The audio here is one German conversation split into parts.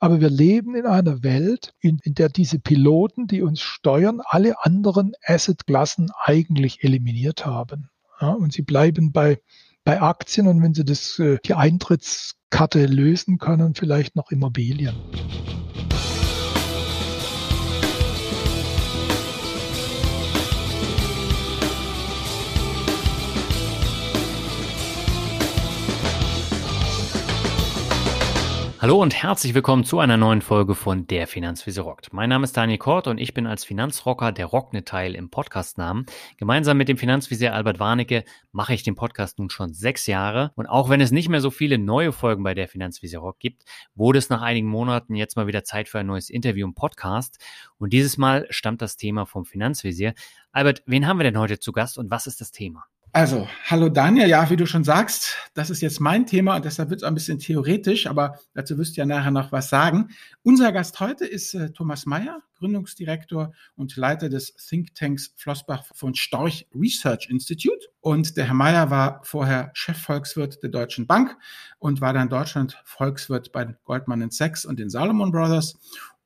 Aber wir leben in einer Welt, in, in der diese Piloten, die uns steuern, alle anderen Assetklassen eigentlich eliminiert haben. Ja, und sie bleiben bei, bei Aktien und wenn sie das, äh, die Eintrittskarte lösen können, vielleicht noch Immobilien. Hallo und herzlich willkommen zu einer neuen Folge von Der Finanzwiese rockt. Mein Name ist Daniel Kort und ich bin als Finanzrocker der Rockne-Teil im Podcastnamen. Gemeinsam mit dem Finanzvisier Albert Warnecke mache ich den Podcast nun schon sechs Jahre und auch wenn es nicht mehr so viele neue Folgen bei Der Finanzvisier Rock gibt, wurde es nach einigen Monaten jetzt mal wieder Zeit für ein neues Interview im Podcast und dieses Mal stammt das Thema vom Finanzvisier. Albert, wen haben wir denn heute zu Gast und was ist das Thema? Also, hallo Daniel. Ja, wie du schon sagst, das ist jetzt mein Thema und deshalb wird es ein bisschen theoretisch, aber dazu wirst du ja nachher noch was sagen. Unser Gast heute ist äh, Thomas Mayer, Gründungsdirektor und Leiter des Thinktanks Flossbach von Storch Research Institute. Und der Herr Mayer war vorher Chefvolkswirt der Deutschen Bank und war dann Deutschland Volkswirt bei Goldman Sachs und den Salomon Brothers.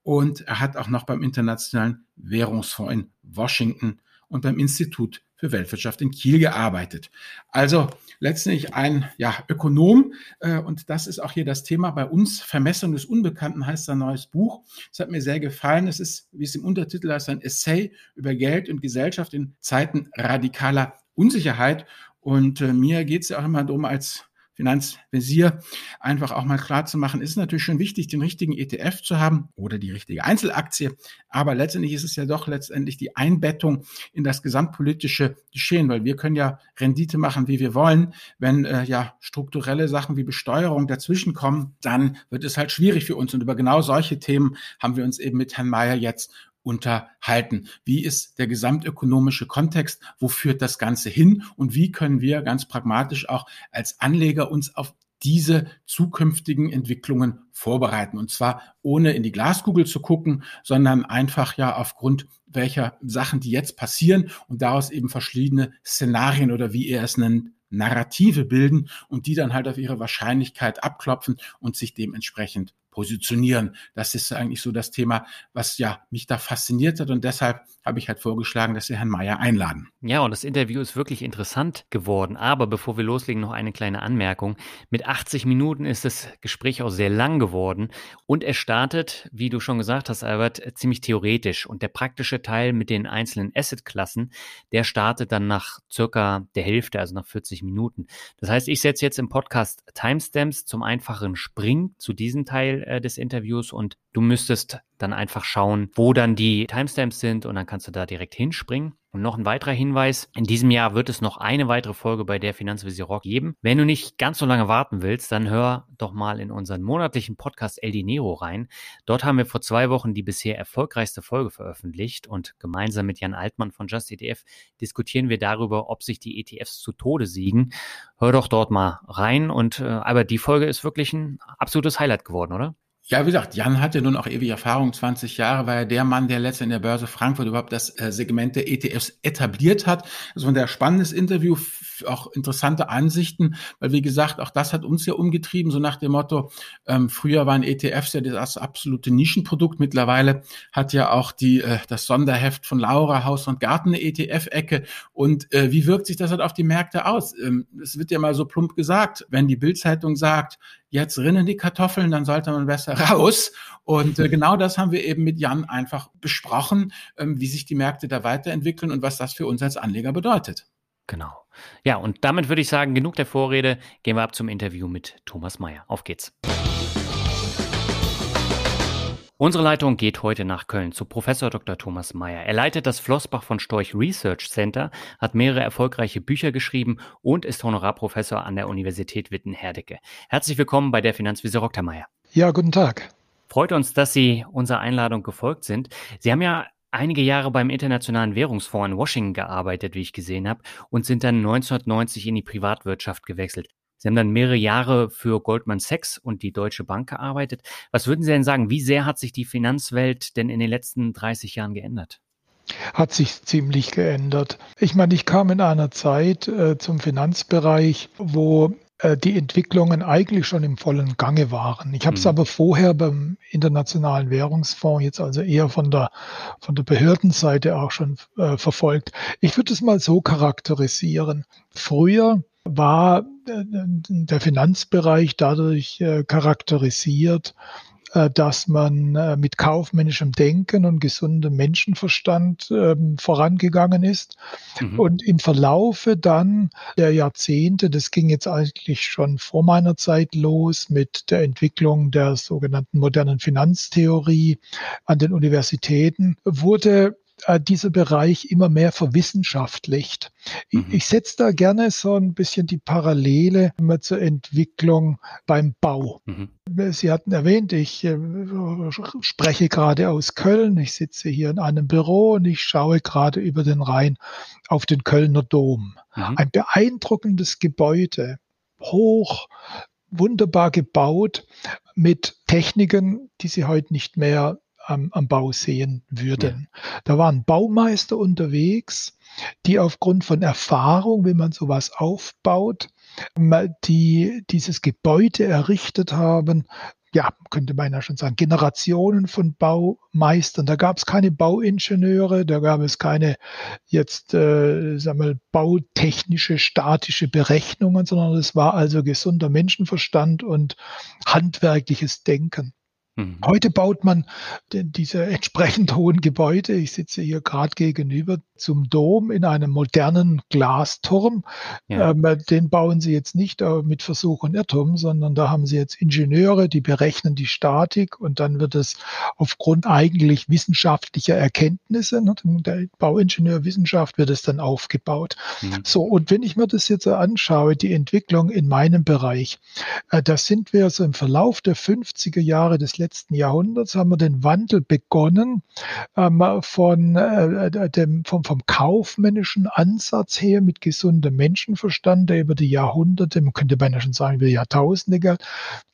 Und er hat auch noch beim Internationalen Währungsfonds in Washington und beim Institut für Weltwirtschaft in Kiel gearbeitet. Also letztlich ein ja, Ökonom äh, und das ist auch hier das Thema bei uns. Vermessung des Unbekannten heißt sein neues Buch. Es hat mir sehr gefallen. Es ist, wie es im Untertitel heißt, ein Essay über Geld und Gesellschaft in Zeiten radikaler Unsicherheit. Und äh, mir geht es ja auch immer darum, als Finanzvisier einfach auch mal klar zu machen, ist natürlich schon wichtig, den richtigen ETF zu haben oder die richtige Einzelaktie. Aber letztendlich ist es ja doch letztendlich die Einbettung in das gesamtpolitische Geschehen, weil wir können ja Rendite machen, wie wir wollen. Wenn äh, ja strukturelle Sachen wie Besteuerung dazwischen kommen, dann wird es halt schwierig für uns. Und über genau solche Themen haben wir uns eben mit Herrn Mayer jetzt unterhalten. Wie ist der gesamtökonomische Kontext? Wo führt das Ganze hin? Und wie können wir ganz pragmatisch auch als Anleger uns auf diese zukünftigen Entwicklungen vorbereiten. Und zwar ohne in die Glaskugel zu gucken, sondern einfach ja aufgrund welcher Sachen, die jetzt passieren und daraus eben verschiedene Szenarien oder wie er es nennt, Narrative bilden und die dann halt auf ihre Wahrscheinlichkeit abklopfen und sich dementsprechend positionieren. Das ist eigentlich so das Thema, was ja mich da fasziniert hat und deshalb habe ich halt vorgeschlagen, dass wir Herrn Mayer einladen. Ja, und das Interview ist wirklich interessant geworden. Aber bevor wir loslegen, noch eine kleine Anmerkung. Mit 80 Minuten ist das Gespräch auch sehr lang geworden und es startet, wie du schon gesagt hast, Albert, ziemlich theoretisch und der praktische Teil mit den einzelnen Asset-Klassen, der startet dann nach circa der Hälfte, also nach 40 Minuten. Das heißt, ich setze jetzt im Podcast Timestamps zum einfachen Springen zu diesem Teil äh, des Interviews und du müsstest dann einfach schauen, wo dann die Timestamps sind und dann kannst du da direkt hinspringen. Und noch ein weiterer Hinweis. In diesem Jahr wird es noch eine weitere Folge bei der Finanzvisier Rock geben. Wenn du nicht ganz so lange warten willst, dann hör doch mal in unseren monatlichen Podcast El Dinero rein. Dort haben wir vor zwei Wochen die bisher erfolgreichste Folge veröffentlicht und gemeinsam mit Jan Altmann von Just ETF diskutieren wir darüber, ob sich die ETFs zu Tode siegen. Hör doch dort mal rein und äh, aber die Folge ist wirklich ein absolutes Highlight geworden, oder? Ja, wie gesagt, Jan hat ja nun auch ewig Erfahrung, 20 Jahre, war ja der Mann, der letztendlich in der Börse Frankfurt überhaupt das äh, Segment der ETFs etabliert hat. Also von der spannendes Interview, auch interessante Ansichten, weil wie gesagt, auch das hat uns ja umgetrieben, so nach dem Motto, ähm, früher waren ETFs ja das absolute Nischenprodukt, mittlerweile hat ja auch die, äh, das Sonderheft von Laura Haus und Garten eine ETF-Ecke und äh, wie wirkt sich das halt auf die Märkte aus? Ähm, es wird ja mal so plump gesagt, wenn die Bildzeitung sagt, jetzt rinnen die Kartoffeln, dann sollte man besser raus. Und äh, genau das haben wir eben mit Jan einfach besprochen, ähm, wie sich die Märkte da weiterentwickeln und was das für uns als Anleger bedeutet. Genau. Ja, und damit würde ich sagen, genug der Vorrede, gehen wir ab zum Interview mit Thomas Mayer. Auf geht's. Unsere Leitung geht heute nach Köln zu Professor Dr. Thomas Mayer. Er leitet das Flossbach von Storch Research Center, hat mehrere erfolgreiche Bücher geschrieben und ist Honorarprofessor an der Universität Witten-Herdecke. Herzlich willkommen bei der Finanzwiese Dr. Mayer. Ja, guten Tag. Freut uns, dass Sie unserer Einladung gefolgt sind. Sie haben ja einige Jahre beim Internationalen Währungsfonds in Washington gearbeitet, wie ich gesehen habe, und sind dann 1990 in die Privatwirtschaft gewechselt. Sie haben dann mehrere Jahre für Goldman Sachs und die Deutsche Bank gearbeitet. Was würden Sie denn sagen, wie sehr hat sich die Finanzwelt denn in den letzten 30 Jahren geändert? Hat sich ziemlich geändert. Ich meine, ich kam in einer Zeit äh, zum Finanzbereich, wo äh, die Entwicklungen eigentlich schon im vollen Gange waren. Ich habe es mhm. aber vorher beim Internationalen Währungsfonds jetzt also eher von der, von der Behördenseite auch schon äh, verfolgt. Ich würde es mal so charakterisieren. Früher war äh, der Finanzbereich dadurch äh, charakterisiert, äh, dass man mit kaufmännischem Denken und gesundem Menschenverstand ähm, vorangegangen ist. Mhm. Und im Verlaufe dann der Jahrzehnte, das ging jetzt eigentlich schon vor meiner Zeit los mit der Entwicklung der sogenannten modernen Finanztheorie an den Universitäten, wurde äh, dieser Bereich immer mehr verwissenschaftlicht. Mhm. Ich, ich setze da gerne so ein bisschen die Parallele zur Entwicklung beim Bau. Mhm. Sie hatten erwähnt, ich äh, spreche gerade aus Köln. Ich sitze hier in einem Büro und ich schaue gerade über den Rhein auf den Kölner Dom. Mhm. Ein beeindruckendes Gebäude, hoch, wunderbar gebaut mit Techniken, die Sie heute nicht mehr am, am Bau sehen würden. Ja. Da waren Baumeister unterwegs, die aufgrund von Erfahrung, wenn man sowas aufbaut, die dieses Gebäude errichtet haben, ja, könnte man ja schon sagen, Generationen von Baumeistern. Da gab es keine Bauingenieure, da gab es keine jetzt, äh, sagen wir, bautechnische, statische Berechnungen, sondern es war also gesunder Menschenverstand und handwerkliches Denken. Mhm. Heute baut man diese entsprechend hohen Gebäude. Ich sitze hier gerade gegenüber zum Dom in einem modernen Glasturm. Ja. Ähm, den bauen sie jetzt nicht äh, mit Versuch und Irrtum, sondern da haben sie jetzt Ingenieure, die berechnen die Statik und dann wird es aufgrund eigentlich wissenschaftlicher Erkenntnisse, ne, der Bauingenieurwissenschaft wird es dann aufgebaut. Mhm. So, und wenn ich mir das jetzt anschaue, die Entwicklung in meinem Bereich, äh, da sind wir so im Verlauf der 50er Jahre des letzten Jahrhunderts haben wir den Wandel begonnen ähm, von äh, dem, vom, vom kaufmännischen Ansatz her mit gesundem Menschenverstand, der über die Jahrhunderte, man könnte beinahe schon sagen, über Jahrtausende galt,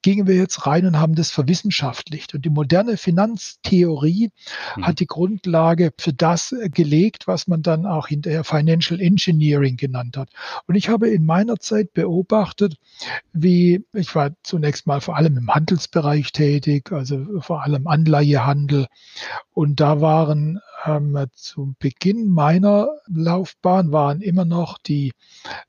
gingen wir jetzt rein und haben das verwissenschaftlicht. Und die moderne Finanztheorie mhm. hat die Grundlage für das gelegt, was man dann auch hinterher Financial Engineering genannt hat. Und ich habe in meiner Zeit beobachtet, wie ich war zunächst mal vor allem im Handelsbereich tätig, also vor allem Anleihehandel. Und da waren ähm, zu Beginn meiner Laufbahn waren immer noch die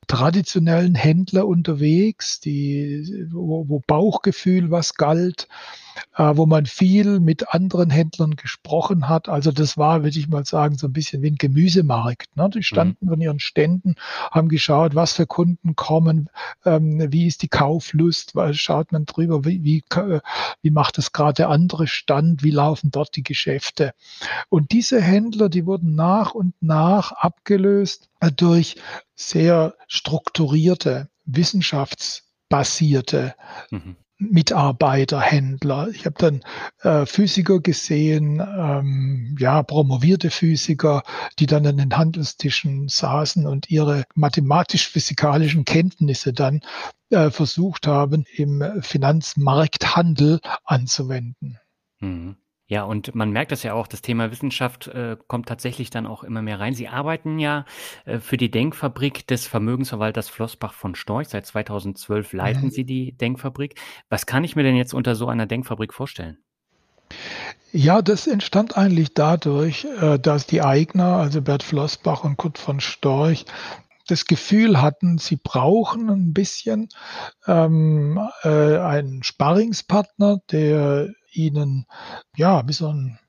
traditionellen Händler unterwegs, die, wo, wo Bauchgefühl was galt äh, wo man viel mit anderen Händlern gesprochen hat. Also das war, würde ich mal sagen, so ein bisschen wie ein Gemüsemarkt. Ne? Die standen mhm. an ihren Ständen, haben geschaut, was für Kunden kommen, ähm, wie ist die Kauflust, weil schaut man drüber, wie, wie, äh, wie macht es gerade der andere Stand, wie laufen dort die Geschäfte. Und diese Händler, die wurden nach und nach abgelöst durch sehr strukturierte, wissenschaftsbasierte mhm. Mitarbeiter, Händler. Ich habe dann äh, Physiker gesehen, ähm, ja, promovierte Physiker, die dann an den Handelstischen saßen und ihre mathematisch-physikalischen Kenntnisse dann äh, versucht haben, im Finanzmarkthandel anzuwenden. Mhm. Ja, und man merkt das ja auch, das Thema Wissenschaft äh, kommt tatsächlich dann auch immer mehr rein. Sie arbeiten ja äh, für die Denkfabrik des Vermögensverwalters Flossbach von Storch. Seit 2012 leiten mhm. Sie die Denkfabrik. Was kann ich mir denn jetzt unter so einer Denkfabrik vorstellen? Ja, das entstand eigentlich dadurch, äh, dass die Eigner, also Bert Flossbach und Kurt von Storch, das Gefühl hatten, sie brauchen ein bisschen ähm, äh, einen Sparringspartner, der ihnen ja wie so ein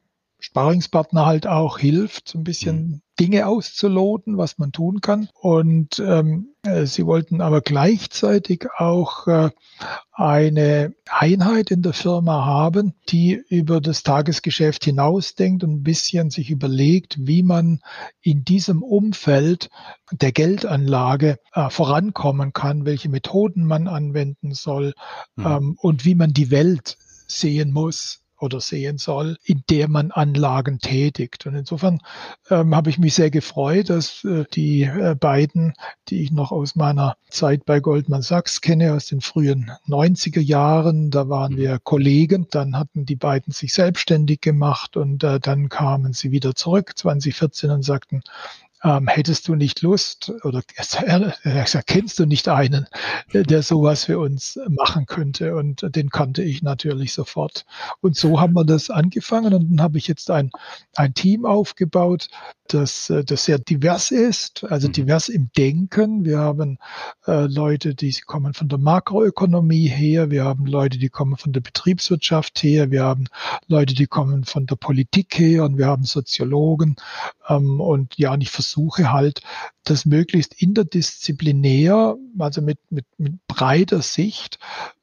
Sparingspartner halt auch hilft, ein bisschen mhm. Dinge auszuloten, was man tun kann. Und ähm, äh, sie wollten aber gleichzeitig auch äh, eine Einheit in der Firma haben, die über das Tagesgeschäft hinausdenkt und ein bisschen sich überlegt, wie man in diesem Umfeld der Geldanlage äh, vorankommen kann, welche Methoden man anwenden soll mhm. ähm, und wie man die Welt sehen muss oder sehen soll, in der man Anlagen tätigt. Und insofern ähm, habe ich mich sehr gefreut, dass äh, die äh, beiden, die ich noch aus meiner Zeit bei Goldman Sachs kenne, aus den frühen 90er Jahren, da waren wir Kollegen, dann hatten die beiden sich selbstständig gemacht und äh, dann kamen sie wieder zurück 2014 und sagten, ähm, hättest du nicht Lust oder er kennst du nicht einen, der sowas für uns machen könnte? Und den kannte ich natürlich sofort. Und so haben wir das angefangen und dann habe ich jetzt ein, ein Team aufgebaut, das, äh, das sehr divers ist, also mhm. divers im Denken. Wir haben äh, Leute, die kommen von der Makroökonomie her, wir haben Leute, die kommen von der Betriebswirtschaft her, wir haben Leute, die kommen von der Politik her und wir haben Soziologen. Ähm, und ja, und ich versuche halt, das möglichst interdisziplinär, also mit, mit, mit breiter Sicht,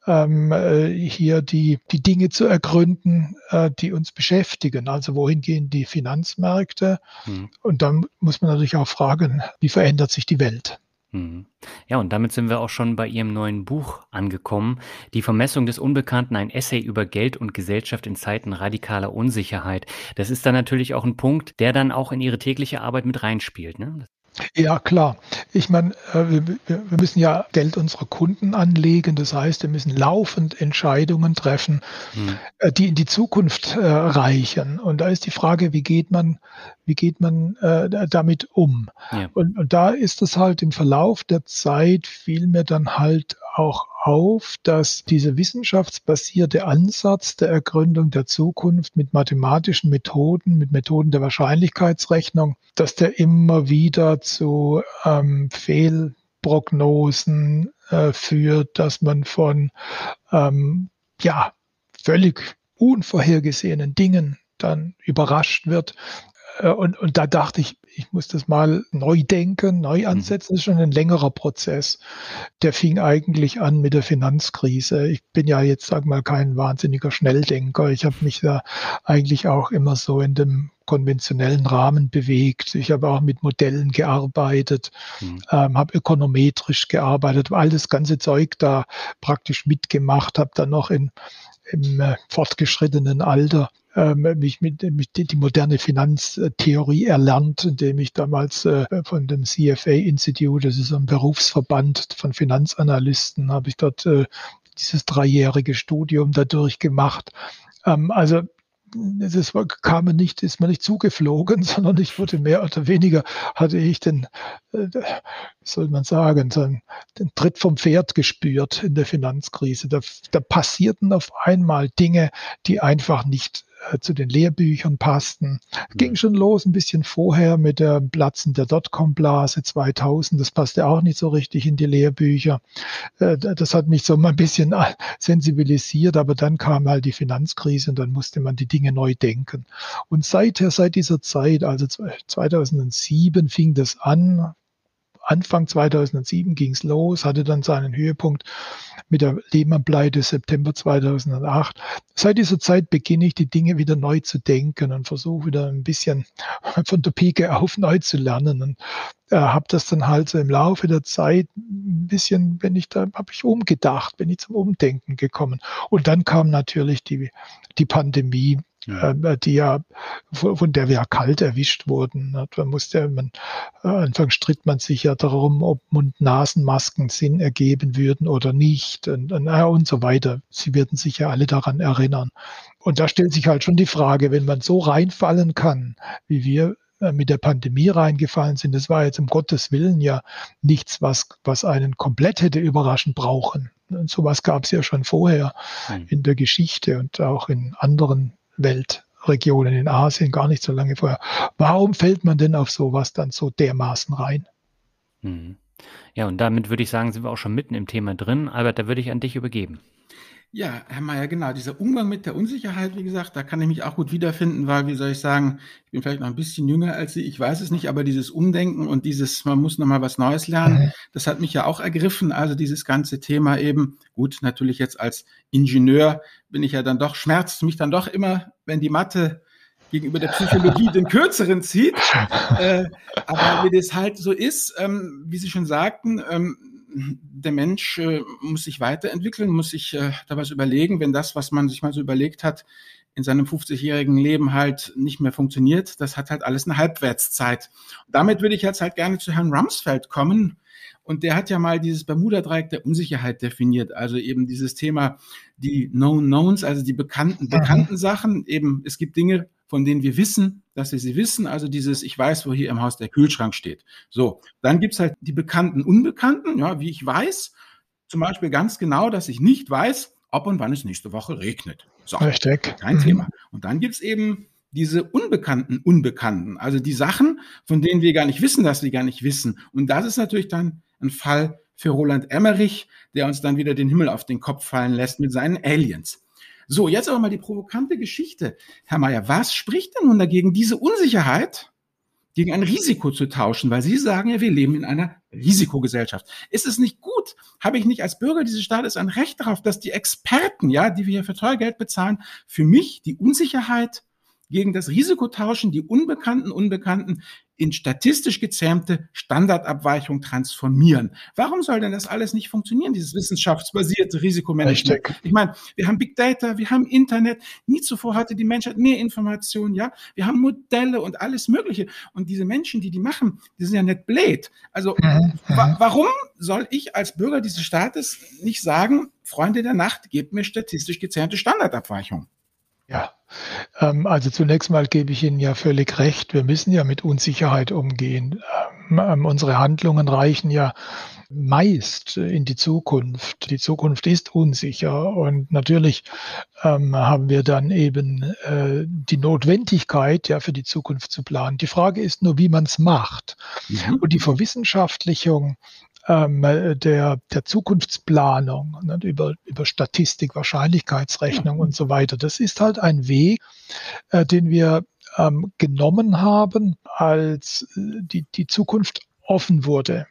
ähm, äh, hier die, die Dinge zu ergründen, äh, die uns beschäftigen. Also wohin gehen die Finanzmärkte? Mhm. Und dann muss man natürlich auch fragen, wie verändert sich die Welt? Mhm. Ja, und damit sind wir auch schon bei Ihrem neuen Buch angekommen. Die Vermessung des Unbekannten, ein Essay über Geld und Gesellschaft in Zeiten radikaler Unsicherheit. Das ist dann natürlich auch ein Punkt, der dann auch in Ihre tägliche Arbeit mit reinspielt. Ne? Ja, klar. Ich meine, äh, wir, müssen ja Geld unserer Kunden anlegen. Das heißt, wir müssen laufend Entscheidungen treffen, hm. die in die Zukunft äh, reichen. Und da ist die Frage, wie geht man, wie geht man äh, damit um? Ja. Und, und da ist es halt im Verlauf der Zeit fiel mir dann halt auch auf, dass dieser wissenschaftsbasierte Ansatz der Ergründung der Zukunft mit mathematischen Methoden, mit Methoden der Wahrscheinlichkeitsrechnung, dass der immer wieder zu ähm, Fehlprognosen äh, führt, dass man von ähm, ja völlig unvorhergesehenen Dingen dann überrascht wird. Äh, und, und da dachte ich, ich muss das mal neu denken, neu mhm. ansetzen. Das ist schon ein längerer Prozess. Der fing eigentlich an mit der Finanzkrise. Ich bin ja jetzt, sag mal, kein wahnsinniger Schnelldenker. Ich habe mich da eigentlich auch immer so in dem konventionellen Rahmen bewegt. Ich habe auch mit Modellen gearbeitet, mhm. ähm, habe ökonometrisch gearbeitet, all das ganze Zeug da praktisch mitgemacht, habe dann noch in, im äh, fortgeschrittenen Alter mich mit, mit die moderne Finanztheorie erlernt, indem ich damals äh, von dem CFA Institute, das ist ein Berufsverband von Finanzanalysten, habe ich dort äh, dieses dreijährige Studium dadurch gemacht. Ähm, also das war, kam nicht, ist mir nicht zugeflogen, sondern ich wurde mehr oder weniger, hatte ich den, äh, soll man sagen, den Tritt vom Pferd gespürt in der Finanzkrise. Da, da passierten auf einmal Dinge, die einfach nicht äh, zu den Lehrbüchern passten. Ging schon los ein bisschen vorher mit der Platzen der Dotcom-Blase 2000. Das passte auch nicht so richtig in die Lehrbücher. Äh, das hat mich so mal ein bisschen äh, sensibilisiert, aber dann kam halt die Finanzkrise und dann musste man die Dinge neu denken. Und seither, seit dieser Zeit, also 2007 fing das an, Anfang 2007 ging es los, hatte dann seinen Höhepunkt mit der Lehman-Pleite September 2008. Seit dieser Zeit beginne ich, die Dinge wieder neu zu denken und versuche wieder ein bisschen von der Pike auf neu zu lernen und äh, habe das dann halt so im Laufe der Zeit ein bisschen, wenn ich da, habe ich umgedacht, bin ich zum Umdenken gekommen. Und dann kam natürlich die, die Pandemie. Äh, die ja, von der wir ja kalt erwischt wurden. Man musste, man, äh, Anfang stritt man sich ja darum, ob Mund-Nasen-Masken Sinn ergeben würden oder nicht und, und, und so weiter. Sie werden sich ja alle daran erinnern. Und da stellt sich halt schon die Frage, wenn man so reinfallen kann, wie wir äh, mit der Pandemie reingefallen sind, das war jetzt um Gottes Willen ja nichts, was, was einen komplett hätte überraschen brauchen. Und sowas gab es ja schon vorher hm. in der Geschichte und auch in anderen Weltregionen in Asien gar nicht so lange vorher. Warum fällt man denn auf sowas dann so dermaßen rein? Mhm. Ja, und damit würde ich sagen, sind wir auch schon mitten im Thema drin. Albert, da würde ich an dich übergeben. Ja, Herr Mayer, genau. Dieser Umgang mit der Unsicherheit, wie gesagt, da kann ich mich auch gut wiederfinden, weil, wie soll ich sagen, ich bin vielleicht noch ein bisschen jünger als Sie, ich weiß es nicht, aber dieses Umdenken und dieses, man muss nochmal was Neues lernen, das hat mich ja auch ergriffen. Also dieses ganze Thema eben, gut, natürlich jetzt als Ingenieur bin ich ja dann doch, schmerzt mich dann doch immer, wenn die Mathe gegenüber der Psychologie den kürzeren zieht. Äh, aber wie das halt so ist, ähm, wie Sie schon sagten, ähm, der Mensch äh, muss sich weiterentwickeln, muss sich äh, da was überlegen, wenn das, was man sich mal so überlegt hat, in seinem 50-jährigen Leben halt nicht mehr funktioniert. Das hat halt alles eine Halbwertszeit. Und damit würde ich jetzt halt gerne zu Herrn Rumsfeld kommen. Und der hat ja mal dieses Bermuda-Dreieck der Unsicherheit definiert. Also eben dieses Thema, die Known Knowns, also die bekannten, bekannten Sachen. Eben, es gibt Dinge, von denen wir wissen, dass wir sie wissen. Also dieses, ich weiß, wo hier im Haus der Kühlschrank steht. So, dann gibt's halt die bekannten Unbekannten, ja, wie ich weiß, zum Beispiel ganz genau, dass ich nicht weiß, ob und wann es nächste Woche regnet. So, Richtig. kein mhm. Thema. Und dann gibt's eben diese unbekannten Unbekannten, also die Sachen, von denen wir gar nicht wissen, dass wir gar nicht wissen. Und das ist natürlich dann ein Fall für Roland Emmerich, der uns dann wieder den Himmel auf den Kopf fallen lässt mit seinen Aliens. So, jetzt aber mal die provokante Geschichte. Herr Mayer, was spricht denn nun dagegen, diese Unsicherheit gegen ein Risiko zu tauschen? Weil Sie sagen ja, wir leben in einer Risikogesellschaft. Ist es nicht gut? Habe ich nicht als Bürger dieses Staates ein Recht darauf, dass die Experten, ja, die wir hier für teuer Geld bezahlen, für mich die Unsicherheit gegen das Risiko tauschen, die unbekannten Unbekannten in statistisch gezähmte Standardabweichung transformieren. Warum soll denn das alles nicht funktionieren, dieses wissenschaftsbasierte Risikomanagement? Richtig. Ich meine, wir haben Big Data, wir haben Internet, nie zuvor hatte die Menschheit mehr Informationen, ja? Wir haben Modelle und alles Mögliche. Und diese Menschen, die die machen, die sind ja nicht blöd. Also, mhm. wa warum soll ich als Bürger dieses Staates nicht sagen, Freunde der Nacht, gebt mir statistisch gezähmte Standardabweichung? Ja, ähm, also zunächst mal gebe ich Ihnen ja völlig recht. Wir müssen ja mit Unsicherheit umgehen. Ähm, ähm, unsere Handlungen reichen ja meist in die Zukunft. Die Zukunft ist unsicher und natürlich ähm, haben wir dann eben äh, die Notwendigkeit, ja, für die Zukunft zu planen. Die Frage ist nur, wie man es macht. Mhm. Und die Verwissenschaftlichung ähm, der, der Zukunftsplanung, ne, über, über Statistik, Wahrscheinlichkeitsrechnung ja. und so weiter. Das ist halt ein Weg, äh, den wir ähm, genommen haben, als äh, die, die Zukunft offen wurde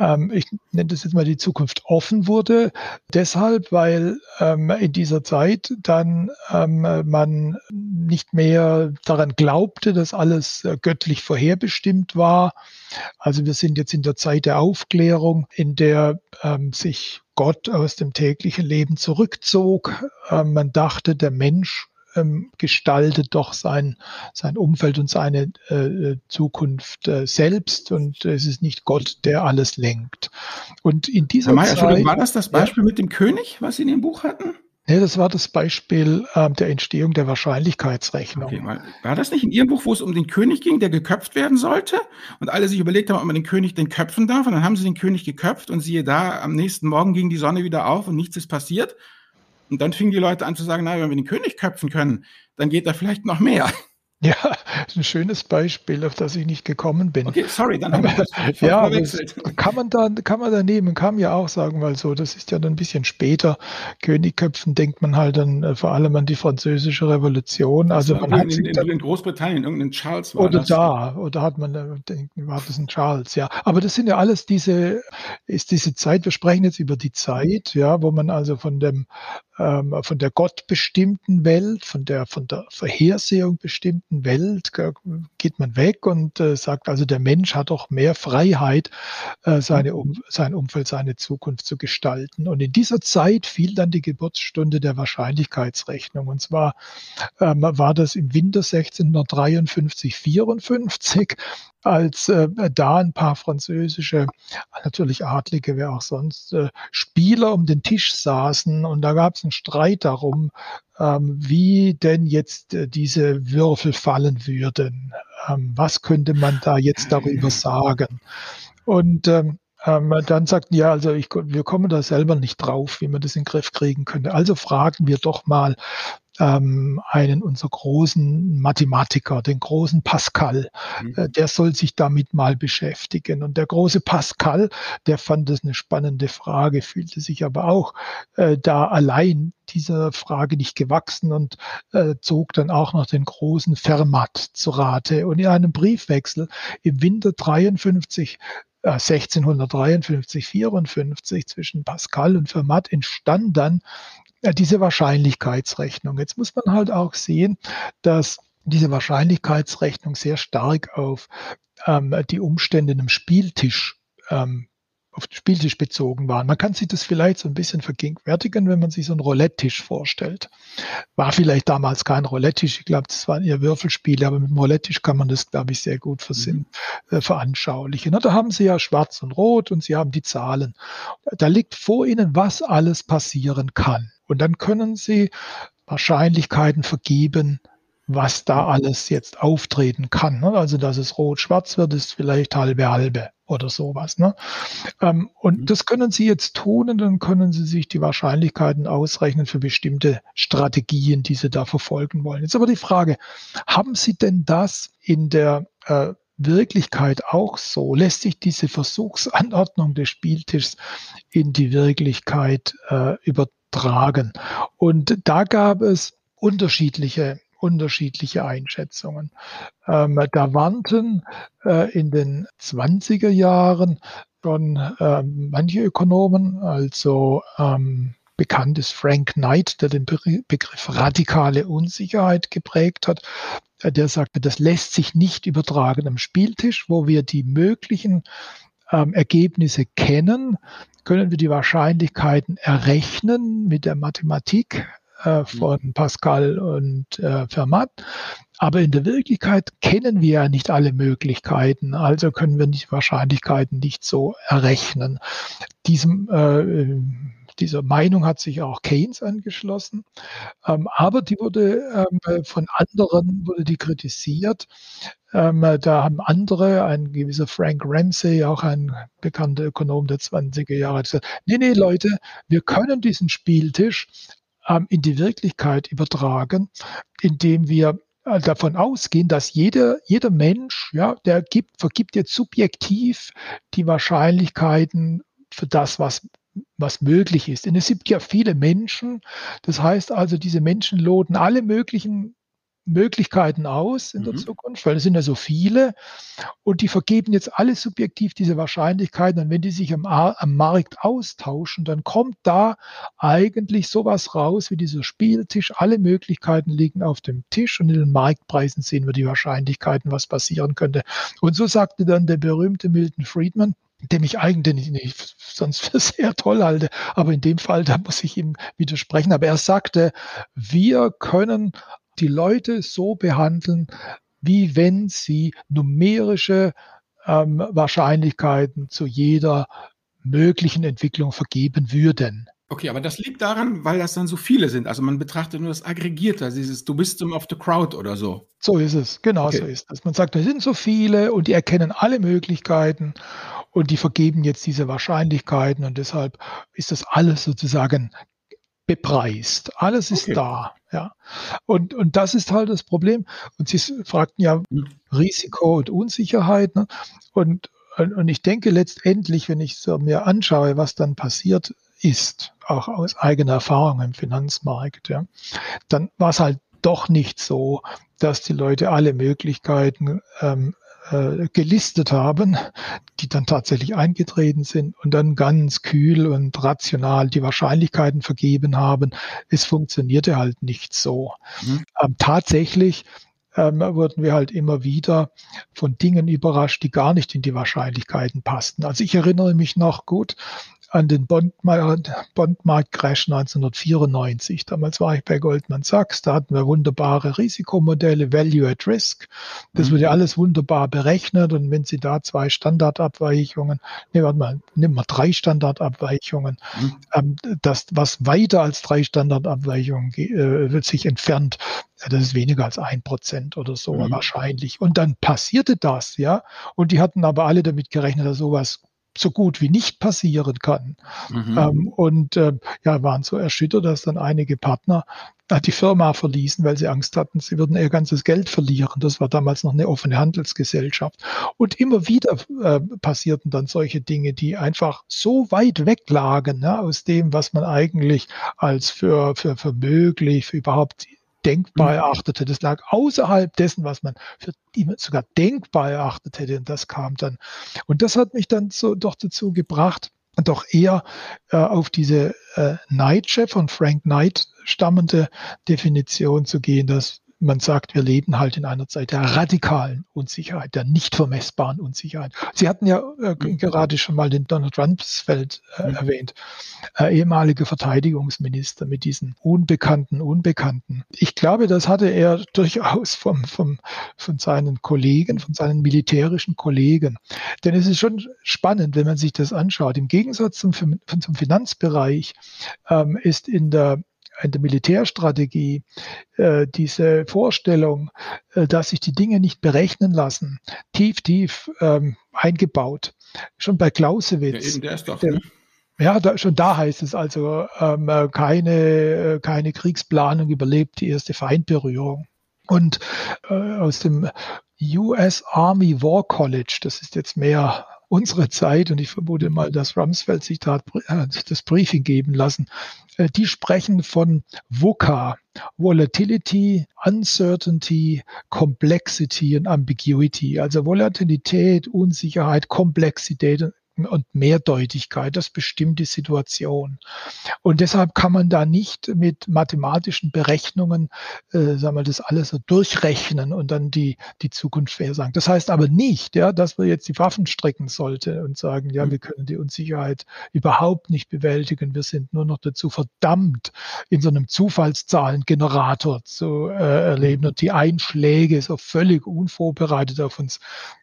ähm, ich nenne das jetzt mal die Zukunft offen wurde, deshalb, weil ähm, in dieser Zeit dann ähm, man nicht mehr daran glaubte, dass alles äh, göttlich vorherbestimmt war. Also wir sind jetzt in der Zeit der Aufklärung, in der ähm, sich Gott aus dem täglichen Leben zurückzog. Ähm, man dachte, der Mensch ähm, gestaltet doch sein, sein Umfeld und seine äh, Zukunft äh, selbst und es ist nicht Gott, der alles lenkt. Und in dieser Herr Zeit, war das das Beispiel ja, mit dem König, was Sie in dem Buch hatten? Nee, das war das Beispiel äh, der Entstehung der Wahrscheinlichkeitsrechnung. Okay, war, war, das nicht in Ihrem Buch, wo es um den König ging, der geköpft werden sollte? Und alle sich überlegt haben, ob man den König den köpfen darf. Und dann haben sie den König geköpft und siehe da, am nächsten Morgen ging die Sonne wieder auf und nichts ist passiert. Und dann fingen die Leute an zu sagen, na, wenn wir den König köpfen können, dann geht da vielleicht noch mehr. Ja, ein schönes Beispiel, auf das ich nicht gekommen bin. Okay, sorry, dann haben wir das ja, verwechselt. Kann man da, kann man da nehmen, kann man ja auch sagen, weil so, das ist ja dann ein bisschen später. Königköpfen denkt man halt dann äh, vor allem an die französische Revolution. Also man hat in, in, in, Großbritannien, irgendein Charles war Oder das. da, oder hat man, äh, war das ein Charles, ja. Aber das sind ja alles diese, ist diese Zeit, wir sprechen jetzt über die Zeit, ja, wo man also von dem, ähm, von der gottbestimmten Welt, von der, von der Vorhersehung bestimmten perfekten Welt geht man weg und äh, sagt also, der Mensch hat doch mehr Freiheit, äh, seine um, sein Umfeld, seine Zukunft zu gestalten. Und in dieser Zeit fiel dann die Geburtsstunde der Wahrscheinlichkeitsrechnung. Und zwar ähm, war das im Winter 1653, 54 als äh, da ein paar französische, natürlich Adlige, wer auch sonst, äh, Spieler um den Tisch saßen und da gab es einen Streit darum, ähm, wie denn jetzt äh, diese Würfel fallen würden. Ähm, was könnte man da jetzt darüber sagen? Und ähm, ähm, dann sagten, ja, also ich, wir kommen da selber nicht drauf, wie man das in den Griff kriegen könnte. Also fragen wir doch mal ähm, einen unserer großen Mathematiker, den großen Pascal. Mhm. Äh, der soll sich damit mal beschäftigen. Und der große Pascal, der fand das eine spannende Frage, fühlte sich aber auch äh, da allein dieser Frage nicht gewachsen und äh, zog dann auch noch den großen Fermat zu Rate. Und in einem Briefwechsel im Winter 53 1653, 54 zwischen Pascal und Fermat entstand dann diese Wahrscheinlichkeitsrechnung. Jetzt muss man halt auch sehen, dass diese Wahrscheinlichkeitsrechnung sehr stark auf ähm, die Umstände im Spieltisch ähm, auf den Spieltisch bezogen waren. Man kann sich das vielleicht so ein bisschen vergegenwärtigen, wenn man sich so einen Roulette-Tisch vorstellt. War vielleicht damals kein Roulette-Tisch, ich glaube, das waren eher Würfelspiele, aber mit dem Roulette-Tisch kann man das, glaube ich, sehr gut versinn, mhm. äh, veranschaulichen. Und da haben sie ja schwarz und rot und sie haben die Zahlen. Da liegt vor ihnen, was alles passieren kann. Und dann können Sie Wahrscheinlichkeiten vergeben, was da alles jetzt auftreten kann. Ne? Also, dass es rot-schwarz wird, ist vielleicht halbe halbe oder sowas. Ne? Ähm, und mhm. das können Sie jetzt tun und dann können Sie sich die Wahrscheinlichkeiten ausrechnen für bestimmte Strategien, die Sie da verfolgen wollen. Jetzt aber die Frage, haben Sie denn das in der äh, Wirklichkeit auch so? Lässt sich diese Versuchsanordnung des Spieltischs in die Wirklichkeit äh, übertragen? Und da gab es unterschiedliche unterschiedliche Einschätzungen. Ähm, da warnten äh, in den 20er Jahren schon äh, manche Ökonomen, also ähm, bekannt ist Frank Knight, der den Begriff radikale Unsicherheit geprägt hat. Äh, der sagte, das lässt sich nicht übertragen am Spieltisch, wo wir die möglichen ähm, Ergebnisse kennen, können wir die Wahrscheinlichkeiten errechnen mit der Mathematik äh, mhm. von Pascal und äh, Fermat. Aber in der Wirklichkeit kennen wir ja nicht alle Möglichkeiten, also können wir die Wahrscheinlichkeiten nicht so errechnen. Diesem äh, dieser Meinung hat sich auch Keynes angeschlossen, ähm, aber die wurde ähm, von anderen wurde die kritisiert. Ähm, da haben andere, ein gewisser Frank Ramsey, auch ein bekannter Ökonom der 20er Jahre, gesagt, nee, nee, Leute, wir können diesen Spieltisch ähm, in die Wirklichkeit übertragen, indem wir äh, davon ausgehen, dass jeder, jeder Mensch, ja, der gibt, vergibt jetzt subjektiv die Wahrscheinlichkeiten für das, was, was möglich ist. Denn es gibt ja viele Menschen. Das heißt also, diese Menschen loten alle möglichen Möglichkeiten aus in der mhm. Zukunft, weil es sind ja so viele und die vergeben jetzt alle subjektiv diese Wahrscheinlichkeiten und wenn die sich am, am Markt austauschen, dann kommt da eigentlich sowas raus wie dieser Spieltisch. Alle Möglichkeiten liegen auf dem Tisch und in den Marktpreisen sehen wir die Wahrscheinlichkeiten, was passieren könnte. Und so sagte dann der berühmte Milton Friedman, dem ich eigentlich nicht sonst für sehr toll halte, aber in dem Fall, da muss ich ihm widersprechen. Aber er sagte, wir können die Leute so behandeln, wie wenn sie numerische ähm, Wahrscheinlichkeiten zu jeder möglichen Entwicklung vergeben würden. Okay, aber das liegt daran, weil das dann so viele sind. Also man betrachtet nur das Aggregierte, also dieses Du bist of the crowd oder so. So ist es, genau okay. so ist es. Man sagt, da sind so viele und die erkennen alle Möglichkeiten und die vergeben jetzt diese Wahrscheinlichkeiten und deshalb ist das alles sozusagen bepreist. Alles ist okay. da. Ja. Und, und das ist halt das Problem. Und Sie fragten ja mhm. Risiko und Unsicherheit. Ne? Und, und ich denke letztendlich, wenn ich so mir anschaue, was dann passiert ist, auch aus eigener Erfahrung im Finanzmarkt, ja, dann war es halt doch nicht so, dass die Leute alle Möglichkeiten ähm, äh, gelistet haben, die dann tatsächlich eingetreten sind und dann ganz kühl und rational die Wahrscheinlichkeiten vergeben haben. Es funktionierte halt nicht so. Mhm. Ähm, tatsächlich ähm, wurden wir halt immer wieder von Dingen überrascht, die gar nicht in die Wahrscheinlichkeiten passten. Also ich erinnere mich noch gut an den Bondmarkt-Crash 1994. Damals war ich bei Goldman Sachs, da hatten wir wunderbare Risikomodelle, Value at Risk. Das mhm. wurde alles wunderbar berechnet und wenn Sie da zwei Standardabweichungen, nee, warte mal, nimm mal drei Standardabweichungen, mhm. ähm, das, was weiter als drei Standardabweichungen äh, wird sich entfernt, das ist weniger als ein Prozent oder so mhm. wahrscheinlich. Und dann passierte das, ja. Und die hatten aber alle damit gerechnet, dass sowas so gut wie nicht passieren kann. Mhm. Ähm, und äh, ja, waren so erschüttert, dass dann einige Partner die Firma verließen, weil sie Angst hatten, sie würden ihr ganzes Geld verlieren. Das war damals noch eine offene Handelsgesellschaft. Und immer wieder äh, passierten dann solche Dinge, die einfach so weit weg lagen ne, aus dem, was man eigentlich als für, für, für möglich, für überhaupt denkbar mhm. erachtete. Das lag außerhalb dessen, was man für sogar denkbar erachtet hätte. Und das kam dann. Und das hat mich dann so doch dazu gebracht, doch eher äh, auf diese äh, Nietzsche von Frank Knight stammende Definition zu gehen, dass man sagt, wir leben halt in einer Zeit der radikalen Unsicherheit, der nicht vermessbaren Unsicherheit. Sie hatten ja äh, mhm. gerade schon mal den Donald Rumsfeld äh, mhm. erwähnt, äh, ehemaliger Verteidigungsminister mit diesen unbekannten Unbekannten. Ich glaube, das hatte er durchaus vom, vom, von seinen Kollegen, von seinen militärischen Kollegen. Denn es ist schon spannend, wenn man sich das anschaut. Im Gegensatz zum, zum Finanzbereich ähm, ist in der in der Militärstrategie äh, diese Vorstellung, äh, dass sich die Dinge nicht berechnen lassen, tief, tief ähm, eingebaut. Schon bei Clausewitz. Ja, eben, der ist doch, der, ne? Ja, da, schon da heißt es also, ähm, äh, keine, äh, keine Kriegsplanung überlebt die erste Feindberührung. Und äh, aus dem US Army War College, das ist jetzt mehr unsere Zeit, und ich vermute mal, dass Rumsfeld sich äh, das Briefing geben lassen, äh, die sprechen von VUCA, Volatility, Uncertainty, Complexity und Ambiguity. Also Volatilität, Unsicherheit, Komplexität und Mehrdeutigkeit. Das bestimmt die Situation. Und deshalb kann man da nicht mit mathematischen Berechnungen, äh, sagen wir, das alles so durchrechnen und dann die, die Zukunft vorhersagen. Das heißt aber nicht, ja, dass wir jetzt die Waffen strecken sollten und sagen, ja, wir können die Unsicherheit überhaupt nicht bewältigen. Wir sind nur noch dazu verdammt, in so einem Zufallszahlengenerator zu äh, erleben und die Einschläge so völlig unvorbereitet auf uns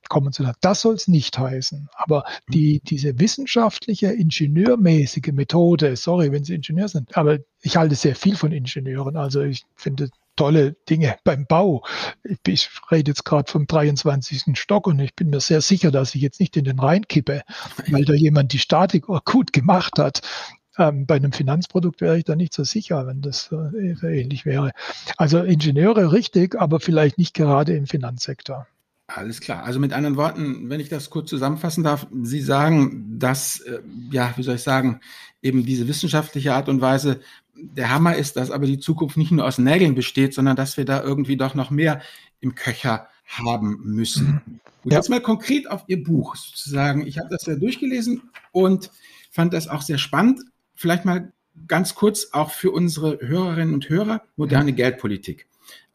kommen zu lassen. Das soll es nicht heißen. Aber die, diese wissenschaftliche, ingenieurmäßige Methode, sorry, wenn Sie Ingenieur sind, aber ich halte sehr viel von Ingenieuren. Also ich finde tolle Dinge beim Bau. Ich rede jetzt gerade vom 23. Stock und ich bin mir sehr sicher, dass ich jetzt nicht in den Rhein kippe, weil da jemand die Statik gut gemacht hat. Ähm, bei einem Finanzprodukt wäre ich da nicht so sicher, wenn das äh, ähnlich wäre. Also Ingenieure richtig, aber vielleicht nicht gerade im Finanzsektor. Alles klar. Also mit anderen Worten, wenn ich das kurz zusammenfassen darf, Sie sagen, dass, äh, ja, wie soll ich sagen, eben diese wissenschaftliche Art und Weise der Hammer ist, dass aber die Zukunft nicht nur aus Nägeln besteht, sondern dass wir da irgendwie doch noch mehr im Köcher haben müssen. Mhm. Und jetzt mal konkret auf Ihr Buch sozusagen. Ich habe das ja durchgelesen und fand das auch sehr spannend. Vielleicht mal ganz kurz auch für unsere Hörerinnen und Hörer moderne mhm. Geldpolitik.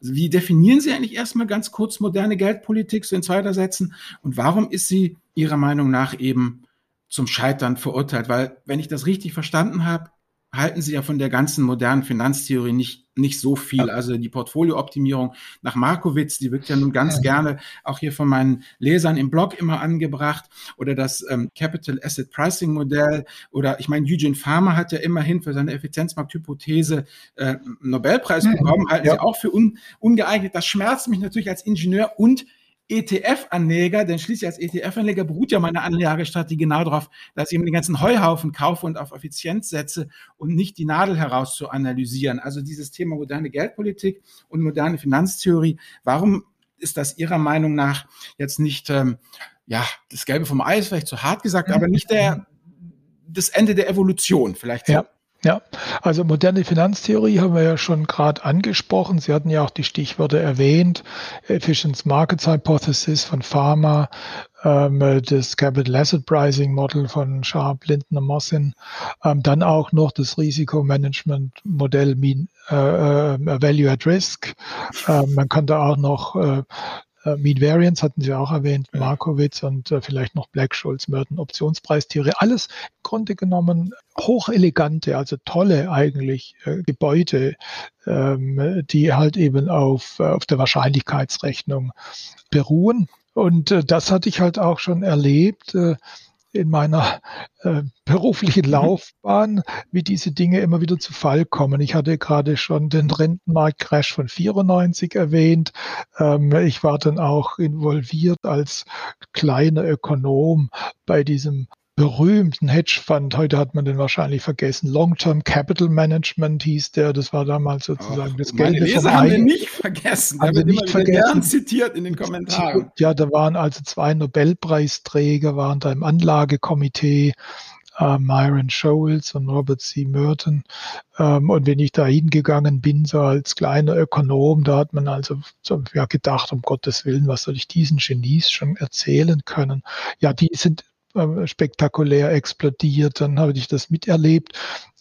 Wie definieren Sie eigentlich erstmal ganz kurz moderne Geldpolitik so in zweiter Sätzen? Und warum ist sie Ihrer Meinung nach eben zum Scheitern verurteilt? Weil, wenn ich das richtig verstanden habe, halten Sie ja von der ganzen modernen Finanztheorie nicht, nicht so viel. Also die Portfoliooptimierung nach Markowitz, die wird ja nun ganz gerne auch hier von meinen Lesern im Blog immer angebracht. Oder das ähm, Capital Asset Pricing Modell. Oder ich meine, Eugene Farmer hat ja immerhin für seine Effizienzmarkthypothese äh, Nobelpreis bekommen, halten ja. Sie auch für un, ungeeignet. Das schmerzt mich natürlich als Ingenieur und ETF-Anleger, denn schließlich als ETF-Anleger beruht ja meine Anlagestrategie genau darauf, dass ich mir den ganzen Heuhaufen kaufe und auf Effizienz setze und nicht die Nadel heraus zu analysieren. Also dieses Thema moderne Geldpolitik und moderne Finanztheorie, warum ist das Ihrer Meinung nach jetzt nicht, ähm, ja, das Gelbe vom Eis, vielleicht zu hart gesagt, aber nicht der, das Ende der Evolution, vielleicht. Ja. Ja, also moderne Finanztheorie haben wir ja schon gerade angesprochen. Sie hatten ja auch die Stichworte erwähnt. Efficient Markets Hypothesis von Pharma, ähm, das Capital Asset Pricing Model von Sharp, Lindner, Mossin, ähm, dann auch noch das Risikomanagement Modell Mean, äh, äh, Value at Risk. Ähm, man kann da auch noch äh, äh, Mean Variance hatten Sie auch erwähnt, ja. Markowitz und äh, vielleicht noch Black-Scholes, Merton, Optionspreistheorie. Alles im Grunde genommen hochelegante, also tolle eigentlich äh, Gebäude, ähm, die halt eben auf, äh, auf der Wahrscheinlichkeitsrechnung beruhen. Und äh, das hatte ich halt auch schon erlebt. In meiner äh, beruflichen mhm. Laufbahn, wie diese Dinge immer wieder zu Fall kommen. Ich hatte gerade schon den Rentenmarktcrash von 94 erwähnt. Ähm, ich war dann auch involviert als kleiner Ökonom bei diesem berühmten Hedgefonds, heute hat man den wahrscheinlich vergessen, Long-Term Capital Management hieß der, das war damals sozusagen Ach, das Geld. Meine Leser haben wir nicht vergessen, haben wir nicht vergessen. zitiert in den Kommentaren. Ja, da waren also zwei Nobelpreisträger, waren da im Anlagekomitee, äh, Myron Scholes und Robert C. Merton. Ähm, und wenn ich da hingegangen bin, so als kleiner Ökonom, da hat man also so, ja, gedacht, um Gottes Willen, was soll ich diesen Genies schon erzählen können? Ja, die sind äh, spektakulär explodiert. Dann habe ich das miterlebt.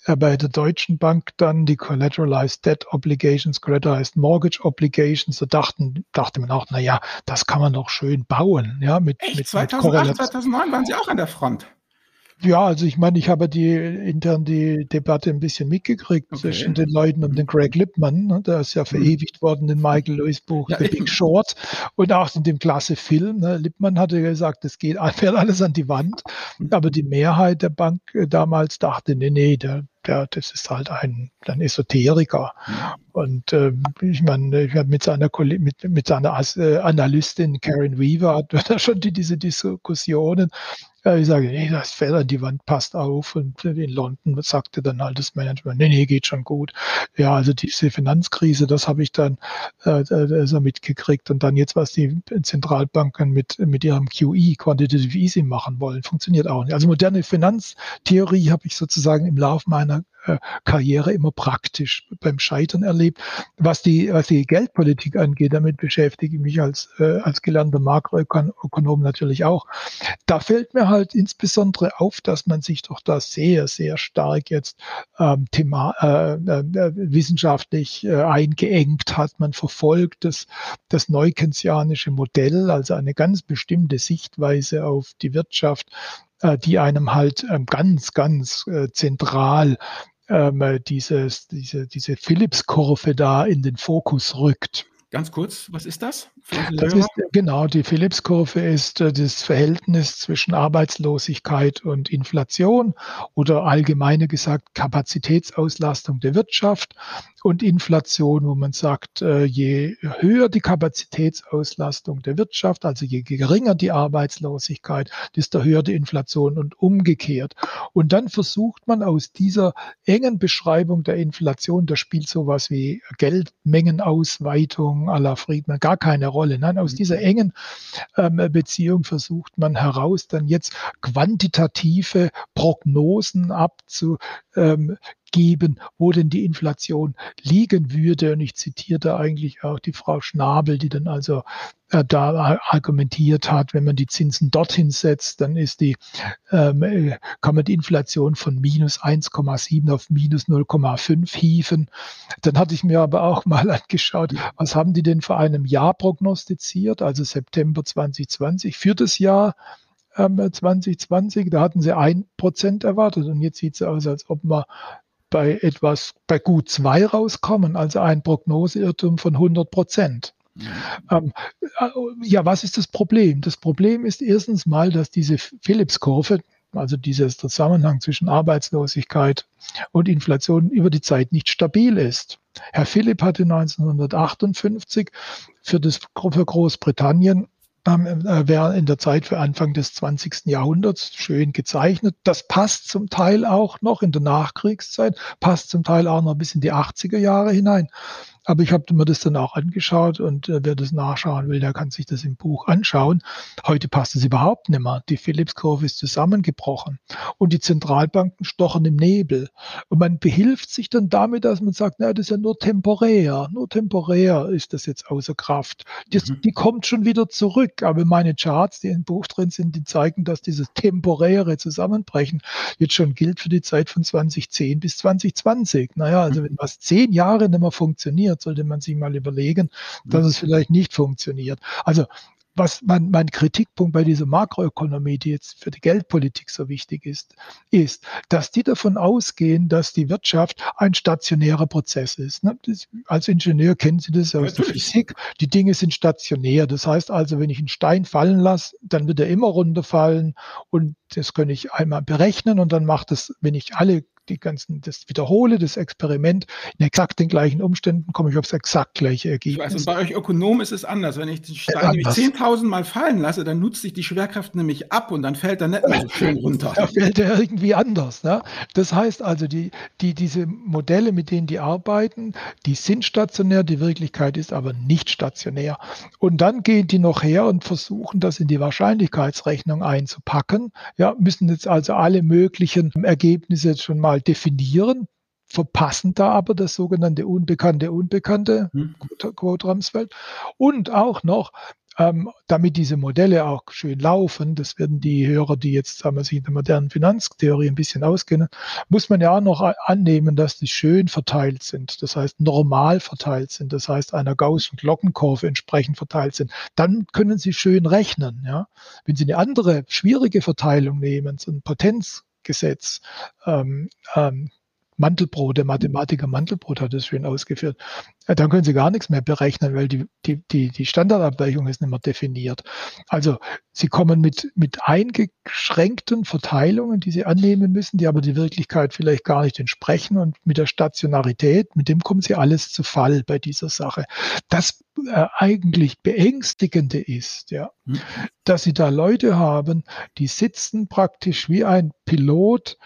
Äh, bei der Deutschen Bank dann die Collateralized Debt Obligations, Collateralized Mortgage Obligations, da dachten, dachte man auch, na ja, das kann man doch schön bauen, ja, mit, Echt? mit 2008, mit 2009 waren Sie auch an der Front. Ja, also ich meine, ich habe die intern die Debatte ein bisschen mitgekriegt okay. zwischen den Leuten und den Greg Lippmann. Ne, der ist ja mhm. verewigt worden in Michael Lewis Buch ja, The Big Short und auch in dem klasse Film. Ne. Lippmann hatte gesagt, es geht fährt alles an die Wand. Mhm. Aber die Mehrheit der Bank äh, damals dachte, nee, nee, der, der, das ist halt ein, ein Esoteriker. Mhm. Und äh, ich meine, ich habe mit seiner mit, mit seiner äh, Analystin Karen Weaver hat er schon die, diese Diskussionen ja, ich sage, nee, das fällt die Wand, passt auf. Und in London sagte dann halt das Management, nee, nee, geht schon gut. Ja, also diese Finanzkrise, das habe ich dann äh, so mitgekriegt. Und dann jetzt, was die Zentralbanken mit, mit ihrem QE, Quantitative Easing machen wollen, funktioniert auch nicht. Also moderne Finanztheorie habe ich sozusagen im Laufe meiner äh, Karriere immer praktisch beim Scheitern erlebt. Was die, was die Geldpolitik angeht, damit beschäftige ich mich als, äh, als gelernter Makroökonom natürlich auch. Da fällt mir halt insbesondere auf, dass man sich doch da sehr, sehr stark jetzt ähm, Thema, äh, äh, wissenschaftlich äh, eingeengt hat. Man verfolgt das, das neukensianische Modell, also eine ganz bestimmte Sichtweise auf die Wirtschaft, äh, die einem halt ähm, ganz, ganz äh, zentral ähm, dieses, diese, diese Phillips-Kurve da in den Fokus rückt. Ganz kurz, was ist das? Das ist, genau, die Phillips-Kurve ist äh, das Verhältnis zwischen Arbeitslosigkeit und Inflation oder allgemeiner gesagt Kapazitätsauslastung der Wirtschaft und Inflation, wo man sagt, äh, je höher die Kapazitätsauslastung der Wirtschaft, also je geringer die Arbeitslosigkeit, desto höher die Inflation und umgekehrt. Und dann versucht man aus dieser engen Beschreibung der Inflation, da spielt sowas wie Geldmengenausweitung à la Friedman gar keine Rolle. Nein, aus dieser mhm. engen ähm, Beziehung versucht man heraus dann jetzt quantitative Prognosen abzu, ähm, geben, wo denn die Inflation liegen würde. Und ich zitiere eigentlich auch die Frau Schnabel, die dann also äh, da argumentiert hat, wenn man die Zinsen dorthin setzt, dann ist die, ähm, äh, kann man die Inflation von minus 1,7 auf minus 0,5 hieven. Dann hatte ich mir aber auch mal angeschaut, was haben die denn vor einem Jahr prognostiziert, also September 2020 für das Jahr 2020, ähm, da hatten sie ein Prozent erwartet und jetzt sieht es aus, als ob wir bei etwas, bei gut zwei rauskommen, also ein Prognoseirrtum von 100 Prozent. Mhm. Ähm, äh, ja, was ist das Problem? Das Problem ist erstens mal, dass diese Phillips-Kurve, also dieser Zusammenhang zwischen Arbeitslosigkeit und Inflation über die Zeit nicht stabil ist. Herr Philipp hatte 1958 für, das, für Großbritannien wäre in der Zeit für Anfang des 20. Jahrhunderts schön gezeichnet. Das passt zum Teil auch noch in der Nachkriegszeit, passt zum Teil auch noch bis in die 80er Jahre hinein. Aber ich habe mir das dann auch angeschaut und äh, wer das nachschauen will, der kann sich das im Buch anschauen. Heute passt es überhaupt nicht mehr. Die Phillips-Kurve ist zusammengebrochen und die Zentralbanken stochen im Nebel. Und man behilft sich dann damit, dass man sagt, naja, das ist ja nur temporär. Nur temporär ist das jetzt außer Kraft. Das, mhm. Die kommt schon wieder zurück. Aber meine Charts, die im Buch drin sind, die zeigen, dass dieses temporäre Zusammenbrechen jetzt schon gilt für die Zeit von 2010 bis 2020. Naja, also mhm. wenn was zehn Jahre nicht mehr funktioniert, funktioniert, sollte man sich mal überlegen, dass es vielleicht nicht funktioniert. Also was mein, mein Kritikpunkt bei dieser Makroökonomie, die jetzt für die Geldpolitik so wichtig ist, ist, dass die davon ausgehen, dass die Wirtschaft ein stationärer Prozess ist. Ne? Das, als Ingenieur kennen Sie das aus der Physik. Die Dinge sind stationär. Das heißt also, wenn ich einen Stein fallen lasse, dann wird er immer runterfallen und das kann ich einmal berechnen und dann macht es, wenn ich alle die ganzen, das wiederhole, das Experiment in exakt den gleichen Umständen, komme ich aufs exakt gleiche Ergebnis. Ich weiß, bei euch Ökonomen ist es anders. Wenn ich den Stein äh, 10.000 Mal fallen lasse, dann nutzt sich die Schwerkraft nämlich ab und dann fällt er nicht mehr so schön runter. Da fällt er irgendwie anders. Ne? Das heißt also, die, die, diese Modelle, mit denen die arbeiten, die sind stationär, die Wirklichkeit ist aber nicht stationär. Und dann gehen die noch her und versuchen, das in die Wahrscheinlichkeitsrechnung einzupacken. Ja, müssen jetzt also alle möglichen Ergebnisse schon mal definieren, verpassen da aber das sogenannte Unbekannte Unbekannte, hm. Quote Ramsfeld. Und auch noch, ähm, damit diese Modelle auch schön laufen, das werden die Hörer, die jetzt sagen wir, sich in der modernen Finanztheorie ein bisschen auskennen, muss man ja auch noch annehmen, dass die schön verteilt sind. Das heißt, normal verteilt sind. Das heißt, einer Gaußschen Glockenkurve entsprechend verteilt sind. Dann können Sie schön rechnen. Ja? Wenn Sie eine andere schwierige Verteilung nehmen, so ein Potenz Gesetz. Ähm, ähm, Mantelbrot, der Mathematiker Mantelbrot hat es schön ausgeführt. Dann können Sie gar nichts mehr berechnen, weil die, die, die, die Standardabweichung ist nicht mehr definiert. Also Sie kommen mit, mit eingeschränkten Verteilungen, die Sie annehmen müssen, die aber die Wirklichkeit vielleicht gar nicht entsprechen. Und mit der Stationarität, mit dem kommen Sie alles zu Fall bei dieser Sache. Das äh, eigentlich Beängstigende ist, ja, mhm. dass Sie da Leute haben, die sitzen praktisch wie ein Pilot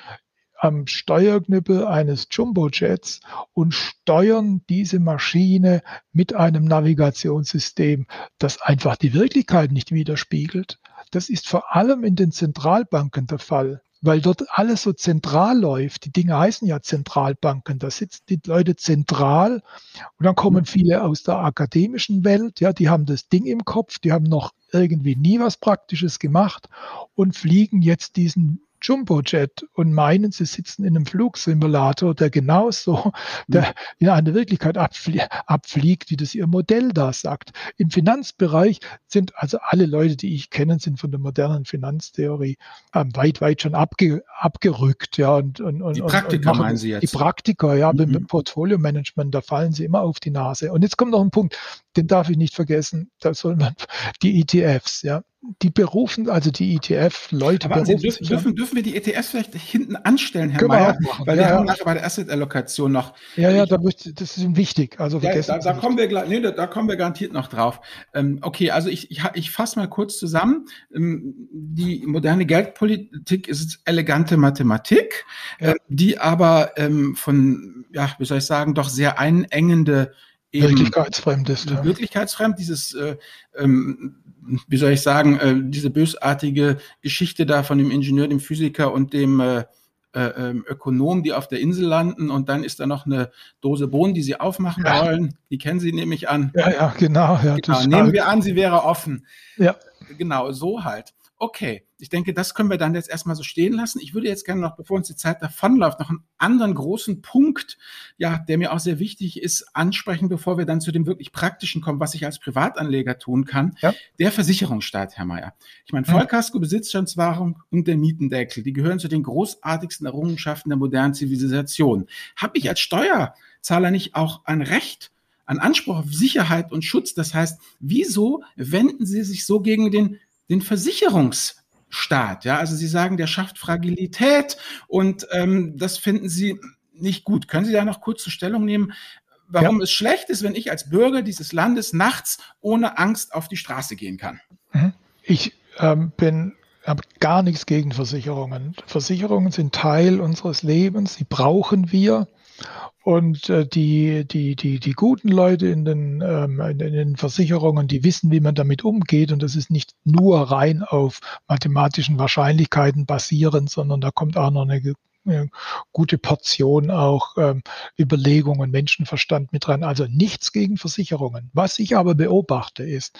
am Steuerknüppel eines Jumbojets und steuern diese Maschine mit einem Navigationssystem, das einfach die Wirklichkeit nicht widerspiegelt. Das ist vor allem in den Zentralbanken der Fall, weil dort alles so zentral läuft. Die Dinge heißen ja Zentralbanken. Da sitzen die Leute zentral und dann kommen viele aus der akademischen Welt. Ja, die haben das Ding im Kopf, die haben noch irgendwie nie was Praktisches gemacht und fliegen jetzt diesen Jumbojet und meinen, sie sitzen in einem Flugsimulator, der genauso der in einer Wirklichkeit abflie abfliegt, wie das ihr Modell da sagt. Im Finanzbereich sind also alle Leute, die ich kenne, sind von der modernen Finanztheorie ähm, weit, weit schon abge abgerückt. Ja, und, und, die Praktiker und meinen Sie jetzt? Die Praktiker, ja, mhm. beim Portfolio-Management, da fallen sie immer auf die Nase. Und jetzt kommt noch ein Punkt, den darf ich nicht vergessen, da soll man die ETFs, ja die berufen, also die ETF-Leute berufen dürfen, dürfen, dürfen wir die ETFs vielleicht hinten anstellen, Herr Mayer? Weil ja, wir ja. haben nachher bei der Asset-Allokation noch. Ja, ja, da ich, das ist wichtig. Also ja, da, da kommen wir nee, da, da, kommen wir garantiert noch drauf. Ähm, okay, also ich, ich, ich fasse mal kurz zusammen. Ähm, die moderne Geldpolitik ist elegante Mathematik, ja. äh, die aber ähm, von, ja, wie soll ich sagen, doch sehr einengende Wirklichkeitsfremd ist. Ja. Wirklichkeitsfremd, dieses, äh, ähm, wie soll ich sagen, äh, diese bösartige Geschichte da von dem Ingenieur, dem Physiker und dem äh, äh, ähm, Ökonom, die auf der Insel landen und dann ist da noch eine Dose Bohnen, die sie aufmachen ja. wollen. Die kennen Sie nämlich an. Ja, ja, genau. Ja, genau. Nehmen wir an, sie wäre offen. Ja. Genau, so halt. Okay, ich denke, das können wir dann jetzt erstmal so stehen lassen. Ich würde jetzt gerne noch, bevor uns die Zeit davonläuft, noch einen anderen großen Punkt, ja, der mir auch sehr wichtig ist, ansprechen, bevor wir dann zu dem wirklich praktischen kommen, was ich als Privatanleger tun kann. Ja. Der Versicherungsstaat, Herr Mayer. Ich meine, Vollkasko, Besitzstandswahrung und der Mietendeckel, die gehören zu den großartigsten Errungenschaften der modernen Zivilisation. Habe ich als Steuerzahler nicht auch ein Recht, an Anspruch auf Sicherheit und Schutz. Das heißt, wieso wenden Sie sich so gegen den den Versicherungsstaat. Ja, also Sie sagen, der schafft Fragilität und ähm, das finden Sie nicht gut. Können Sie da noch kurz zur Stellung nehmen, warum ja. es schlecht ist, wenn ich als Bürger dieses Landes nachts ohne Angst auf die Straße gehen kann? Mhm. Ich ähm, bin habe gar nichts gegen Versicherungen. Versicherungen sind Teil unseres Lebens, sie brauchen wir. Und äh, die, die, die, die guten Leute in den, ähm, in den Versicherungen, die wissen, wie man damit umgeht. Und das ist nicht nur rein auf mathematischen Wahrscheinlichkeiten basierend, sondern da kommt auch noch eine eine gute Portion auch ähm, Überlegung und Menschenverstand mit rein. Also nichts gegen Versicherungen. Was ich aber beobachte ist,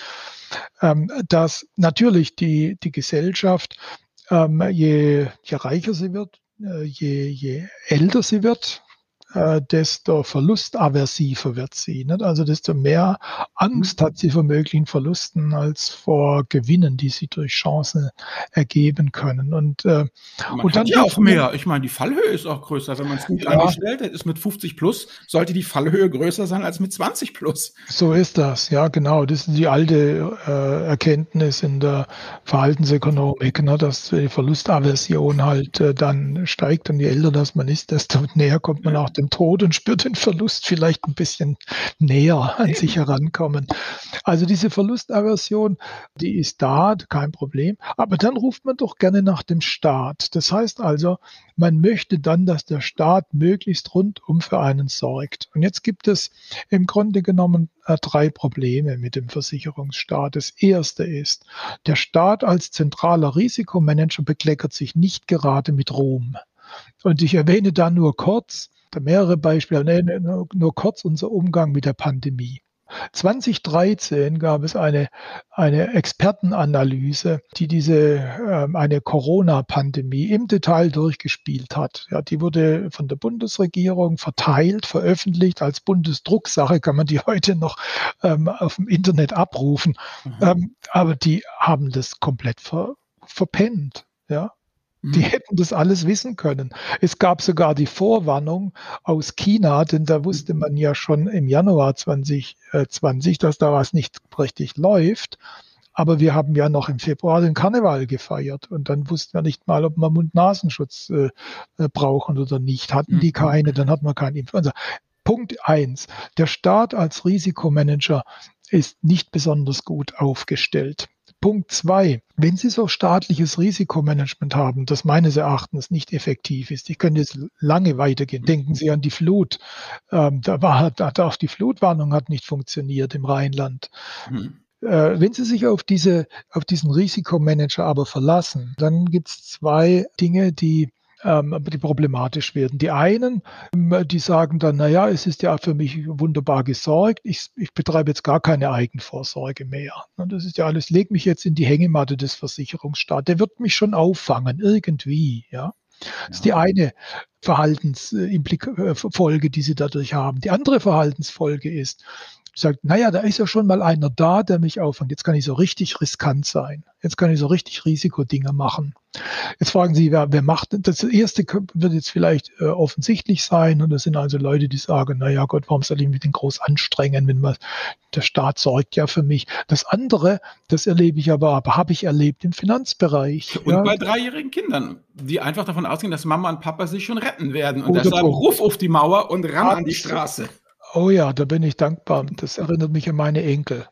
ähm, dass natürlich die, die Gesellschaft, ähm, je, je reicher sie wird, äh, je, je älter sie wird, äh, desto verlustaversiver wird sie. Nicht? Also desto mehr Angst hat sie vor möglichen Verlusten als vor Gewinnen, die sie durch Chancen ergeben können. Und, äh, man und dann ja auch mehr. Ich meine, die Fallhöhe ist auch größer. Wenn man es gut ja. angestellt hat, ist mit 50 plus, sollte die Fallhöhe größer sein als mit 20 plus. So ist das, ja genau. Das ist die alte äh, Erkenntnis in der Verhaltensökonomik, ne, dass die Verlustaversion halt äh, dann steigt und je älter das man ist, desto näher kommt man auch dem dem Tod und spürt den Verlust vielleicht ein bisschen näher an sich herankommen. Also diese Verlustaversion, die ist da, kein Problem. Aber dann ruft man doch gerne nach dem Staat. Das heißt also, man möchte dann, dass der Staat möglichst rundum für einen sorgt. Und jetzt gibt es im Grunde genommen äh, drei Probleme mit dem Versicherungsstaat. Das erste ist, der Staat als zentraler Risikomanager bekleckert sich nicht gerade mit Ruhm. Und ich erwähne da nur kurz, mehrere Beispiele, nee, nur, nur kurz unser Umgang mit der Pandemie. 2013 gab es eine, eine Expertenanalyse, die diese ähm, eine Corona-Pandemie im Detail durchgespielt hat. Ja, die wurde von der Bundesregierung verteilt, veröffentlicht als Bundesdrucksache, kann man die heute noch ähm, auf dem Internet abrufen. Mhm. Ähm, aber die haben das komplett ver, verpennt. Ja, Die mhm. hätten das alles wissen können. Es gab sogar die Vorwarnung aus China, denn da wusste man ja schon im Januar 2020, dass da was nicht richtig läuft. Aber wir haben ja noch im Februar den Karneval gefeiert und dann wussten wir nicht mal, ob wir Mund-Nasenschutz äh, äh brauchen oder nicht. Hatten die mhm. keine, dann hat man keinen Influenza. Punkt eins: Der Staat als Risikomanager ist nicht besonders gut aufgestellt. Punkt zwei, wenn Sie so staatliches Risikomanagement haben, das meines Erachtens nicht effektiv ist, ich könnte jetzt lange weitergehen. Denken Sie an die Flut. Ähm, da war, da, auch die Flutwarnung hat nicht funktioniert im Rheinland. Mhm. Äh, wenn Sie sich auf, diese, auf diesen Risikomanager aber verlassen, dann gibt es zwei Dinge, die ähm, die problematisch werden. Die einen, ähm, die sagen dann, naja, es ist ja für mich wunderbar gesorgt, ich, ich betreibe jetzt gar keine Eigenvorsorge mehr. Und das ist ja alles, leg mich jetzt in die Hängematte des Versicherungsstaates, der wird mich schon auffangen, irgendwie, ja. Das ist die eine Verhaltensfolge, die Sie dadurch haben. Die andere Verhaltensfolge ist, sagt, naja, da ist ja schon mal einer da, der mich auffängt. Jetzt kann ich so richtig riskant sein. Jetzt kann ich so richtig Risikodinge machen. Jetzt fragen Sie, wer, wer macht das? erste wird jetzt vielleicht äh, offensichtlich sein. Und das sind also Leute, die sagen, naja Gott, warum soll ich mich denn groß anstrengen, wenn man, der Staat sorgt ja für mich. Das andere, das erlebe ich aber, aber habe ich erlebt im Finanzbereich. Und ja. bei dreijährigen Kindern, die einfach davon ausgehen, dass Mama und Papa sich schon retten werden. Und Oder deshalb Ruf auf die Mauer und ran an die Straße. Oh ja, da bin ich dankbar. Das erinnert mich an meine Enkel.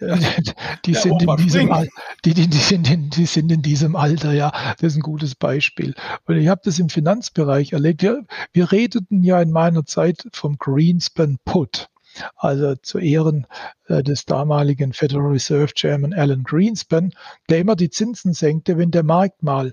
Die, sind, in diesem Al die, die, die, sind in, die sind in diesem Alter, ja. Das ist ein gutes Beispiel. Und ich habe das im Finanzbereich erlebt. Wir, wir redeten ja in meiner Zeit vom Greenspan Put. Also zu Ehren äh, des damaligen Federal Reserve Chairman Alan Greenspan, der immer die Zinsen senkte, wenn der Markt mal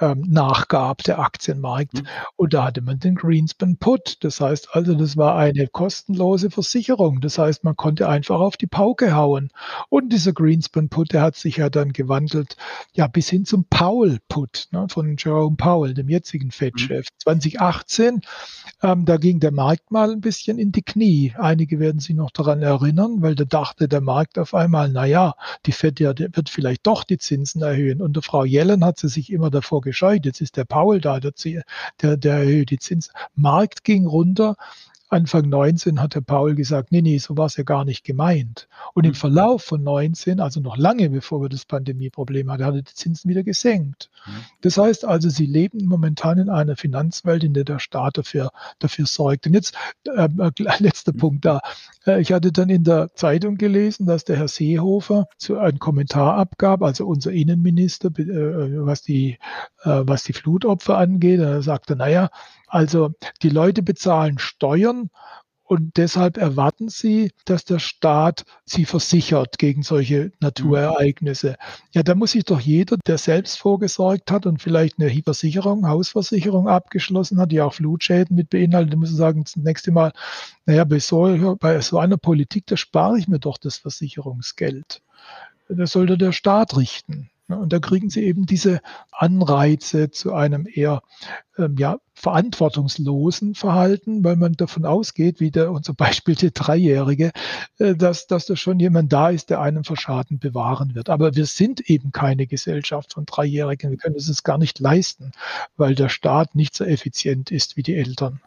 ähm, nachgab, der Aktienmarkt. Mhm. Und da hatte man den Greenspan Put. Das heißt also, das war eine kostenlose Versicherung. Das heißt, man konnte einfach auf die Pauke hauen. Und dieser Greenspan Put, der hat sich ja dann gewandelt, ja, bis hin zum Powell Put ne, von Jerome Powell, dem jetzigen Fed-Chef. Mhm. 2018, ähm, da ging der Markt mal ein bisschen in die Knie. Einige werden sich noch daran erinnern, weil da dachte der Markt auf einmal, na ja, die Fed ja, der wird vielleicht doch die Zinsen erhöhen. Unter Frau Yellen hat sie sich immer davor gescheut. Jetzt ist der Paul da, der, der, der erhöht die Zins. Markt ging runter. Anfang 19 hat der Paul gesagt, nee, nee, so war es ja gar nicht gemeint. Und im mhm. Verlauf von 19, also noch lange bevor wir das Pandemieproblem hatten, hat er die Zinsen wieder gesenkt. Mhm. Das heißt also, sie leben momentan in einer Finanzwelt, in der der Staat dafür, dafür sorgt. Und jetzt, äh, äh letzter mhm. Punkt da. Äh, ich hatte dann in der Zeitung gelesen, dass der Herr Seehofer zu einen Kommentar abgab, also unser Innenminister, äh, was die, äh, was die Flutopfer angeht. Er sagte, naja, also die Leute bezahlen Steuern und deshalb erwarten sie, dass der Staat sie versichert gegen solche Naturereignisse. Ja, da muss sich doch jeder, der selbst vorgesorgt hat und vielleicht eine Versicherung, Hausversicherung abgeschlossen hat, die auch Flutschäden mit beinhaltet, muss sagen, das nächste Mal, naja, bei so, bei so einer Politik, da spare ich mir doch das Versicherungsgeld. Das sollte der Staat richten. Und da kriegen sie eben diese Anreize zu einem eher ähm, ja, verantwortungslosen Verhalten, weil man davon ausgeht, wie der, unser Beispiel der Dreijährige, äh, dass, dass da schon jemand da ist, der einen vor Schaden bewahren wird. Aber wir sind eben keine Gesellschaft von Dreijährigen. Wir können es gar nicht leisten, weil der Staat nicht so effizient ist wie die Eltern.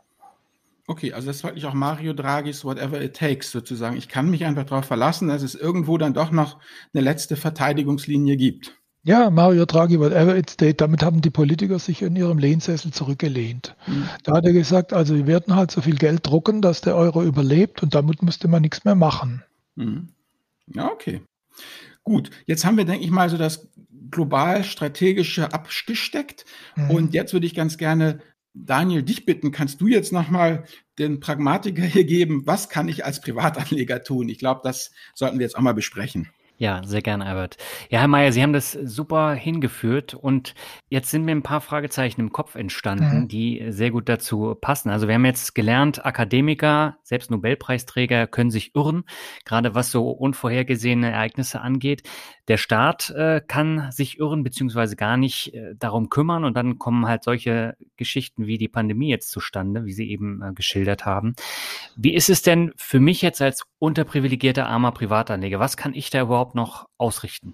Okay, also das ist wirklich auch Mario Draghis Whatever It Takes sozusagen. Ich kann mich einfach darauf verlassen, dass es irgendwo dann doch noch eine letzte Verteidigungslinie gibt. Ja, Mario Draghi, whatever it state, damit haben die Politiker sich in ihrem Lehnsessel zurückgelehnt. Mhm. Da hat er gesagt, also wir werden halt so viel Geld drucken, dass der Euro überlebt und damit musste man nichts mehr machen. Mhm. Ja, okay. Gut, jetzt haben wir, denke ich mal, so das global strategische abgesteckt. Mhm. Und jetzt würde ich ganz gerne Daniel, dich bitten, kannst du jetzt nochmal den Pragmatiker hier geben? Was kann ich als Privatanleger tun? Ich glaube, das sollten wir jetzt auch mal besprechen. Ja, sehr gerne, Albert. Ja, Herr Mayer, Sie haben das super hingeführt und jetzt sind mir ein paar Fragezeichen im Kopf entstanden, mhm. die sehr gut dazu passen. Also wir haben jetzt gelernt, Akademiker, selbst Nobelpreisträger können sich irren, gerade was so unvorhergesehene Ereignisse angeht. Der Staat äh, kann sich irren beziehungsweise gar nicht äh, darum kümmern und dann kommen halt solche Geschichten wie die Pandemie jetzt zustande, wie Sie eben äh, geschildert haben. Wie ist es denn für mich jetzt als unterprivilegierter armer Privatanleger? Was kann ich da überhaupt noch ausrichten?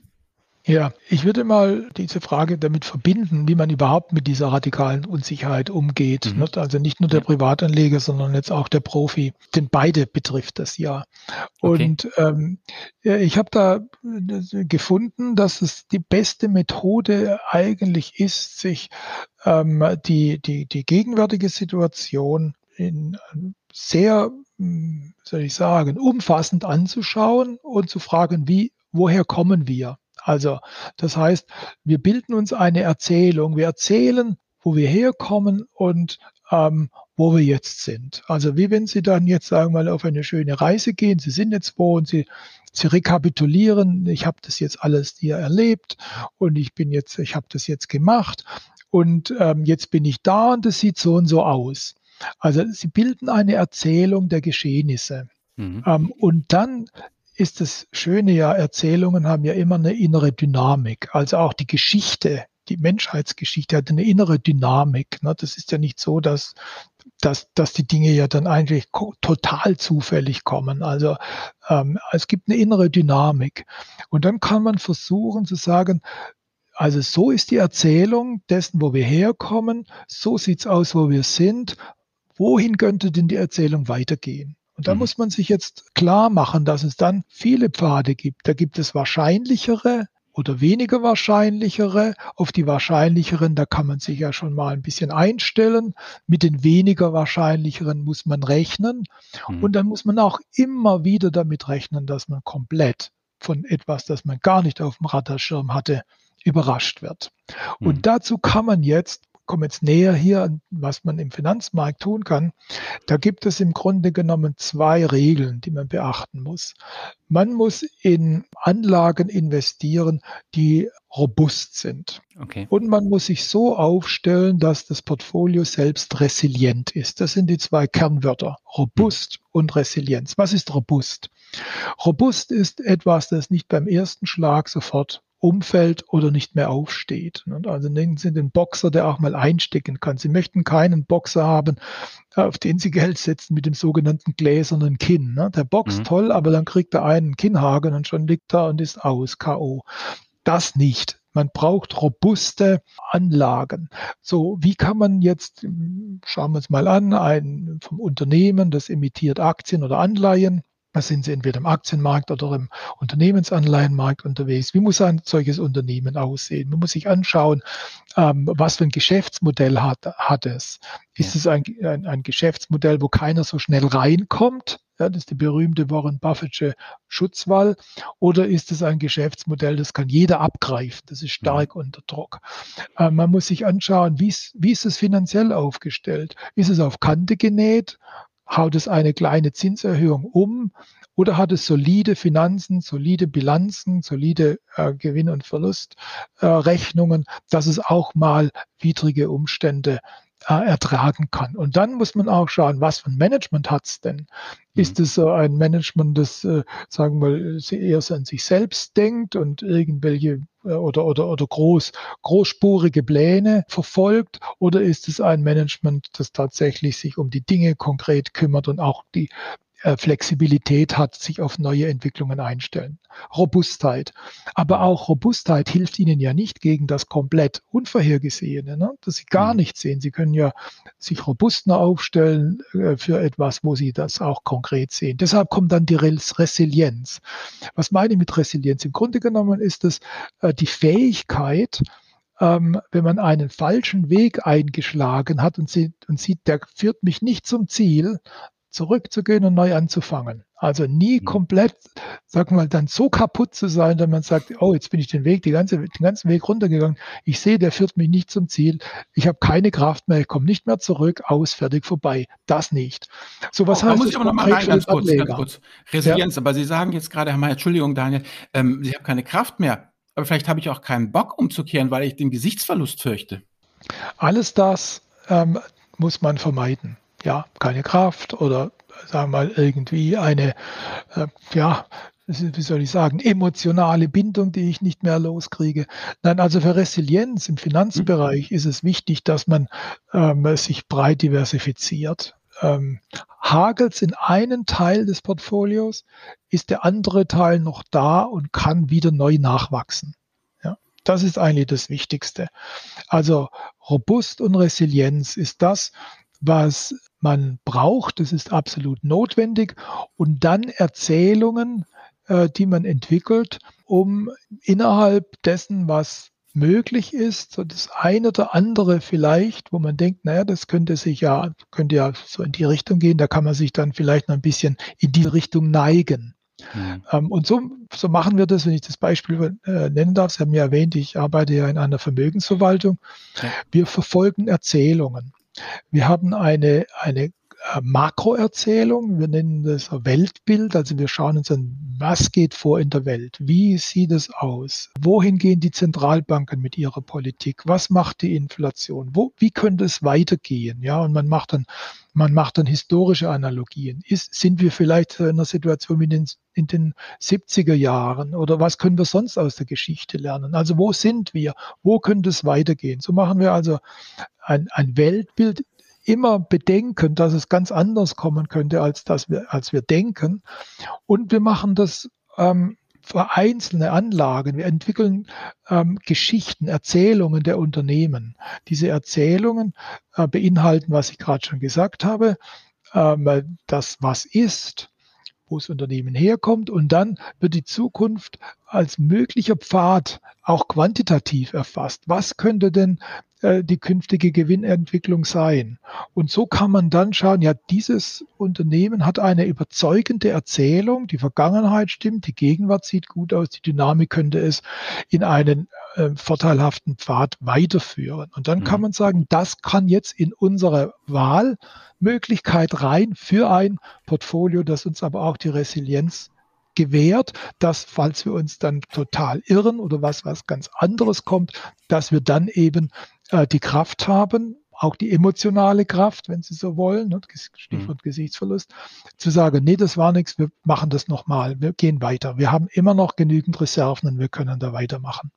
Ja, ich würde mal diese Frage damit verbinden, wie man überhaupt mit dieser radikalen Unsicherheit umgeht. Mhm. Also nicht nur der Privatanleger, sondern jetzt auch der Profi. Denn beide betrifft das ja. Okay. Und ähm, ich habe da äh, gefunden, dass es die beste Methode eigentlich ist, sich ähm, die, die, die gegenwärtige Situation in sehr, hm, soll ich sagen, umfassend anzuschauen und zu fragen, wie, woher kommen wir? Also das heißt, wir bilden uns eine Erzählung. Wir erzählen, wo wir herkommen und ähm, wo wir jetzt sind. Also wie wenn Sie dann jetzt sagen wir mal auf eine schöne Reise gehen, Sie sind jetzt wo und Sie, Sie rekapitulieren, ich habe das jetzt alles hier erlebt und ich bin jetzt, ich habe das jetzt gemacht und ähm, jetzt bin ich da und das sieht so und so aus. Also Sie bilden eine Erzählung der Geschehnisse. Mhm. Ähm, und dann ist das Schöne ja, Erzählungen haben ja immer eine innere Dynamik. Also auch die Geschichte, die Menschheitsgeschichte hat eine innere Dynamik. Ne? Das ist ja nicht so, dass, dass, dass die Dinge ja dann eigentlich total zufällig kommen. Also ähm, es gibt eine innere Dynamik. Und dann kann man versuchen zu sagen, also so ist die Erzählung dessen, wo wir herkommen, so sieht's aus, wo wir sind. Wohin könnte denn die Erzählung weitergehen? Und da mhm. muss man sich jetzt klar machen, dass es dann viele Pfade gibt. Da gibt es wahrscheinlichere oder weniger wahrscheinlichere. Auf die wahrscheinlicheren, da kann man sich ja schon mal ein bisschen einstellen. Mit den weniger wahrscheinlicheren muss man rechnen. Mhm. Und dann muss man auch immer wieder damit rechnen, dass man komplett von etwas, das man gar nicht auf dem Radarschirm hatte, überrascht wird. Mhm. Und dazu kann man jetzt komme jetzt näher hier an, was man im Finanzmarkt tun kann. Da gibt es im Grunde genommen zwei Regeln, die man beachten muss. Man muss in Anlagen investieren, die robust sind. Okay. Und man muss sich so aufstellen, dass das Portfolio selbst resilient ist. Das sind die zwei Kernwörter. Robust und Resilienz. Was ist robust? Robust ist etwas, das nicht beim ersten Schlag sofort umfällt oder nicht mehr aufsteht. Also nehmen Sie den Boxer, der auch mal einstecken kann. Sie möchten keinen Boxer haben, auf den Sie Geld setzen mit dem sogenannten gläsernen Kinn. Ne? Der boxt mhm. toll, aber dann kriegt er einen Kinnhaken und schon liegt er und ist aus, K.O. Das nicht. Man braucht robuste Anlagen. So, wie kann man jetzt, schauen wir uns mal an, ein vom Unternehmen, das emittiert Aktien oder Anleihen, da sind Sie entweder im Aktienmarkt oder im Unternehmensanleihenmarkt unterwegs. Wie muss ein solches Unternehmen aussehen? Man muss sich anschauen, ähm, was für ein Geschäftsmodell hat, hat es. Ist es ein, ein, ein, Geschäftsmodell, wo keiner so schnell reinkommt? Ja, das ist die berühmte Warren Buffettsche Schutzwall. Oder ist es ein Geschäftsmodell, das kann jeder abgreifen? Das ist stark unter Druck. Äh, man muss sich anschauen, wie ist, wie ist es finanziell aufgestellt? Ist es auf Kante genäht? Haut es eine kleine Zinserhöhung um oder hat es solide Finanzen, solide Bilanzen, solide äh, Gewinn- und Verlustrechnungen, äh, dass es auch mal widrige Umstände äh, ertragen kann. Und dann muss man auch schauen, was für ein Management hat's denn? Mhm. Ist es so ein Management, das, äh, sagen wir, eher an sich selbst denkt und irgendwelche äh, oder, oder, oder groß, großspurige Pläne verfolgt? Oder ist es ein Management, das tatsächlich sich um die Dinge konkret kümmert und auch die Flexibilität hat, sich auf neue Entwicklungen einstellen. Robustheit. Aber auch Robustheit hilft Ihnen ja nicht gegen das komplett Unvorhergesehene, ne? dass Sie gar mhm. nichts sehen. Sie können ja sich robuster aufstellen äh, für etwas, wo Sie das auch konkret sehen. Deshalb kommt dann die Resilienz. Was meine ich mit Resilienz? Im Grunde genommen ist es äh, die Fähigkeit, ähm, wenn man einen falschen Weg eingeschlagen hat und sieht, und sieht, der führt mich nicht zum Ziel, zurückzugehen und neu anzufangen. Also nie mhm. komplett, sag mal, dann so kaputt zu sein, dass man sagt, oh, jetzt bin ich den Weg, ganze, den ganzen Weg runtergegangen. Ich sehe, der führt mich nicht zum Ziel. Ich habe keine Kraft mehr, ich komme nicht mehr zurück, aus, fertig, vorbei. Das nicht. So was oh, heißt da muss ich aber noch mal rein, ganz kurz, ganz kurz. Resilienz, ja. aber Sie sagen jetzt gerade, Herr Mayer, Entschuldigung, Daniel, ähm, Sie haben keine Kraft mehr. Aber vielleicht habe ich auch keinen Bock umzukehren, weil ich den Gesichtsverlust fürchte. Alles das ähm, muss man vermeiden ja, keine Kraft oder sagen wir mal irgendwie eine, äh, ja, wie soll ich sagen, emotionale Bindung, die ich nicht mehr loskriege. Nein, also für Resilienz im Finanzbereich mhm. ist es wichtig, dass man ähm, sich breit diversifiziert. Ähm, Hagelt in einen Teil des Portfolios, ist der andere Teil noch da und kann wieder neu nachwachsen. Das ist eigentlich das Wichtigste. Also robust und Resilienz ist das, was man braucht. Das ist absolut notwendig. Und dann Erzählungen, äh, die man entwickelt, um innerhalb dessen, was möglich ist, so das eine oder andere vielleicht, wo man denkt, naja, das könnte sich ja, könnte ja so in die Richtung gehen, da kann man sich dann vielleicht noch ein bisschen in die Richtung neigen. Mhm. Ähm, und so, so machen wir das, wenn ich das Beispiel äh, nennen darf. Sie haben ja erwähnt, ich arbeite ja in einer Vermögensverwaltung. Wir verfolgen Erzählungen. Wir haben eine, eine Makroerzählung, wir nennen das Weltbild, also wir schauen uns an, was geht vor in der Welt, wie sieht es aus, wohin gehen die Zentralbanken mit ihrer Politik, was macht die Inflation, wo, wie könnte es weitergehen, ja, und man macht dann man macht dann historische Analogien. Ist, sind wir vielleicht in einer Situation wie in den, in den 70er Jahren oder was können wir sonst aus der Geschichte lernen? Also wo sind wir? Wo könnte es weitergehen? So machen wir also ein, ein Weltbild immer bedenken, dass es ganz anders kommen könnte, als, dass wir, als wir denken. Und wir machen das ähm, für einzelne Anlagen. Wir entwickeln ähm, Geschichten, Erzählungen der Unternehmen. Diese Erzählungen äh, beinhalten, was ich gerade schon gesagt habe, ähm, das was ist, wo das Unternehmen herkommt und dann wird die Zukunft als möglicher Pfad auch quantitativ erfasst. Was könnte denn äh, die künftige Gewinnentwicklung sein? Und so kann man dann schauen, ja, dieses Unternehmen hat eine überzeugende Erzählung, die Vergangenheit stimmt, die Gegenwart sieht gut aus, die Dynamik könnte es in einen äh, vorteilhaften Pfad weiterführen. Und dann mhm. kann man sagen, das kann jetzt in unsere Wahlmöglichkeit rein für ein Portfolio, das uns aber auch die Resilienz gewährt, dass falls wir uns dann total irren oder was was ganz anderes kommt, dass wir dann eben äh, die Kraft haben, auch die emotionale Kraft, wenn Sie so wollen, ne, Stichwort mhm. Gesichtsverlust, zu sagen, nee, das war nichts, wir machen das nochmal, wir gehen weiter. Wir haben immer noch genügend Reserven und wir können da weitermachen.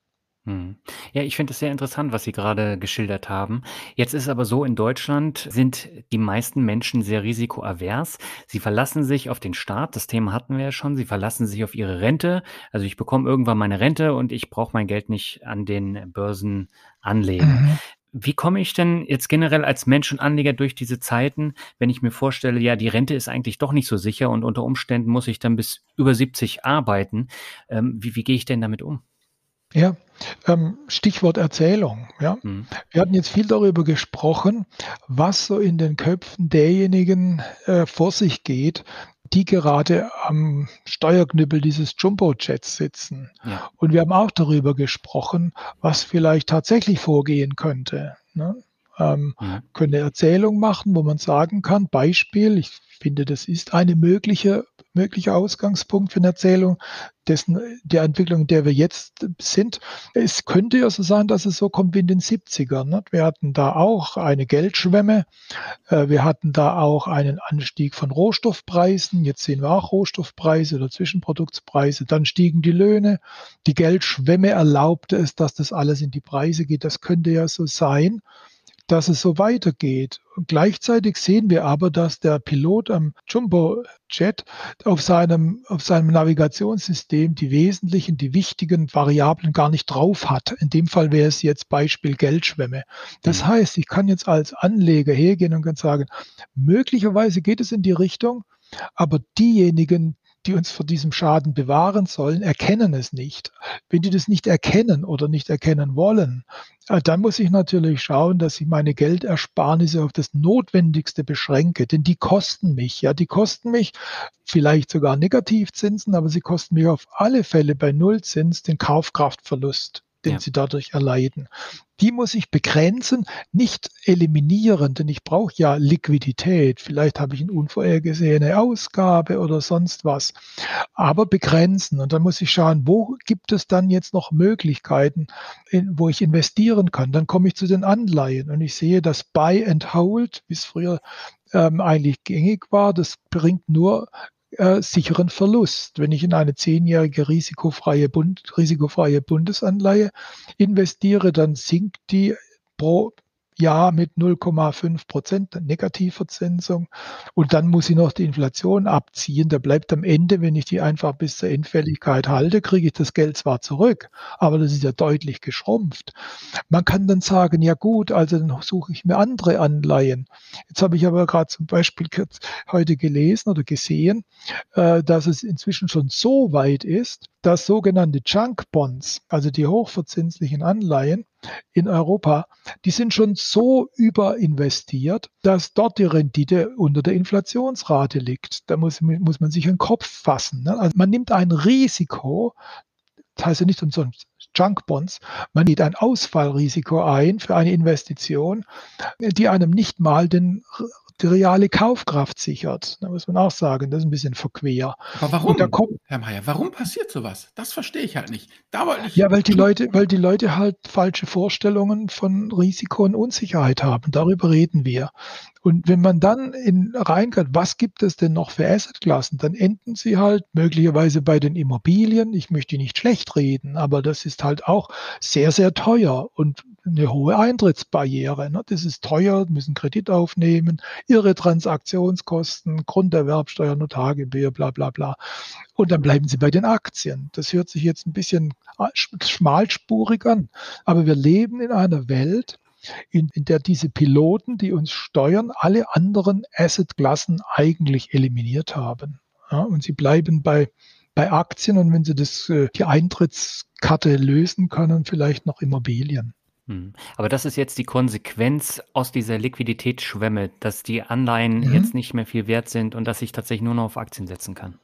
Hm. Ja, ich finde es sehr interessant, was Sie gerade geschildert haben. Jetzt ist aber so, in Deutschland sind die meisten Menschen sehr risikoavers. Sie verlassen sich auf den Staat, das Thema hatten wir ja schon, sie verlassen sich auf ihre Rente. Also ich bekomme irgendwann meine Rente und ich brauche mein Geld nicht an den Börsen anlegen. Mhm. Wie komme ich denn jetzt generell als Mensch und Anleger durch diese Zeiten, wenn ich mir vorstelle, ja, die Rente ist eigentlich doch nicht so sicher und unter Umständen muss ich dann bis über 70 arbeiten. Ähm, wie, wie gehe ich denn damit um? Ja, ähm, Stichwort Erzählung. Ja. Mhm. Wir hatten jetzt viel darüber gesprochen, was so in den Köpfen derjenigen äh, vor sich geht, die gerade am Steuerknüppel dieses Jumbo-Jets sitzen. Ja. Und wir haben auch darüber gesprochen, was vielleicht tatsächlich vorgehen könnte. Ne? Ähm, mhm. Können eine Erzählung machen, wo man sagen kann, Beispiel, ich finde, das ist eine mögliche möglicher Ausgangspunkt für eine Erzählung dessen, der Entwicklung, in der wir jetzt sind. Es könnte ja so sein, dass es so kommt wie in den 70ern. Ne? Wir hatten da auch eine Geldschwemme. Äh, wir hatten da auch einen Anstieg von Rohstoffpreisen. Jetzt sehen wir auch Rohstoffpreise oder Zwischenproduktspreise. Dann stiegen die Löhne. Die Geldschwemme erlaubte es, dass das alles in die Preise geht. Das könnte ja so sein dass es so weitergeht. Und gleichzeitig sehen wir aber, dass der Pilot am Jumbo-Jet auf seinem, auf seinem Navigationssystem die wesentlichen, die wichtigen Variablen gar nicht drauf hat. In dem Fall wäre es jetzt Beispiel Geldschwemme. Das mhm. heißt, ich kann jetzt als Anleger hergehen und kann sagen, möglicherweise geht es in die Richtung, aber diejenigen, die uns vor diesem Schaden bewahren sollen, erkennen es nicht. Wenn die das nicht erkennen oder nicht erkennen wollen, äh, dann muss ich natürlich schauen, dass ich meine Geldersparnisse auf das Notwendigste beschränke, denn die kosten mich. Ja, die kosten mich vielleicht sogar Negativzinsen, aber sie kosten mich auf alle Fälle bei Nullzins den Kaufkraftverlust den ja. sie dadurch erleiden. Die muss ich begrenzen, nicht eliminieren, denn ich brauche ja Liquidität. Vielleicht habe ich eine unvorhergesehene Ausgabe oder sonst was, aber begrenzen. Und dann muss ich schauen, wo gibt es dann jetzt noch Möglichkeiten, in, wo ich investieren kann. Dann komme ich zu den Anleihen und ich sehe, dass Buy and Hold, wie es früher ähm, eigentlich gängig war, das bringt nur äh, sicheren Verlust. Wenn ich in eine zehnjährige risikofreie, Bund, risikofreie Bundesanleihe investiere, dann sinkt die pro Jahr mit 0,5 Prozent Negativverzinsung. Und dann muss ich noch die Inflation abziehen. Da bleibt am Ende, wenn ich die einfach bis zur Endfälligkeit halte, kriege ich das Geld zwar zurück, aber das ist ja deutlich geschrumpft. Man kann dann sagen, ja gut, also dann suche ich mir andere Anleihen. Jetzt habe ich aber gerade zum Beispiel heute gelesen oder gesehen, äh, dass es inzwischen schon so weit ist, dass sogenannte Junk Bonds, also die hochverzinslichen Anleihen in Europa, die sind schon so überinvestiert, dass dort die Rendite unter der Inflationsrate liegt. Da muss, muss man sich einen Kopf fassen. Ne? Also man nimmt ein Risiko, das heißt ja nicht umsonst Junk Bonds, man nimmt ein Ausfallrisiko ein für eine Investition, die einem nicht mal den die reale Kaufkraft sichert. Da muss man auch sagen, das ist ein bisschen verquer. Aber warum, kommt, Herr Mayer, warum passiert sowas? Das verstehe ich halt nicht. Da ich ja, weil die Leute, weil die Leute halt falsche Vorstellungen von Risiko und Unsicherheit haben. Darüber reden wir. Und wenn man dann in reingeht, was gibt es denn noch für Assetklassen, dann enden sie halt möglicherweise bei den Immobilien. Ich möchte nicht schlecht reden, aber das ist halt auch sehr, sehr teuer und eine hohe Eintrittsbarriere. Ne? Das ist teuer, müssen Kredit aufnehmen, ihre Transaktionskosten, Grunderwerbsteuer, Notargebühr, bla bla bla. Und dann bleiben sie bei den Aktien. Das hört sich jetzt ein bisschen schmalspurig an, aber wir leben in einer Welt, in, in der diese Piloten, die uns steuern, alle anderen Assetklassen eigentlich eliminiert haben. Ja, und sie bleiben bei, bei Aktien und wenn sie das, äh, die Eintrittskarte lösen können, vielleicht noch Immobilien. Hm. Aber das ist jetzt die Konsequenz aus dieser Liquiditätsschwemme, dass die Anleihen mhm. jetzt nicht mehr viel wert sind und dass ich tatsächlich nur noch auf Aktien setzen kann.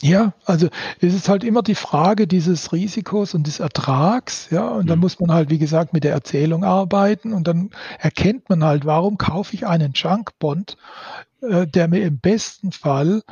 Ja, also es ist halt immer die Frage dieses Risikos und des Ertrags, ja, und mhm. da muss man halt, wie gesagt, mit der Erzählung arbeiten und dann erkennt man halt, warum kaufe ich einen Junkbond, äh, der mir im besten Fall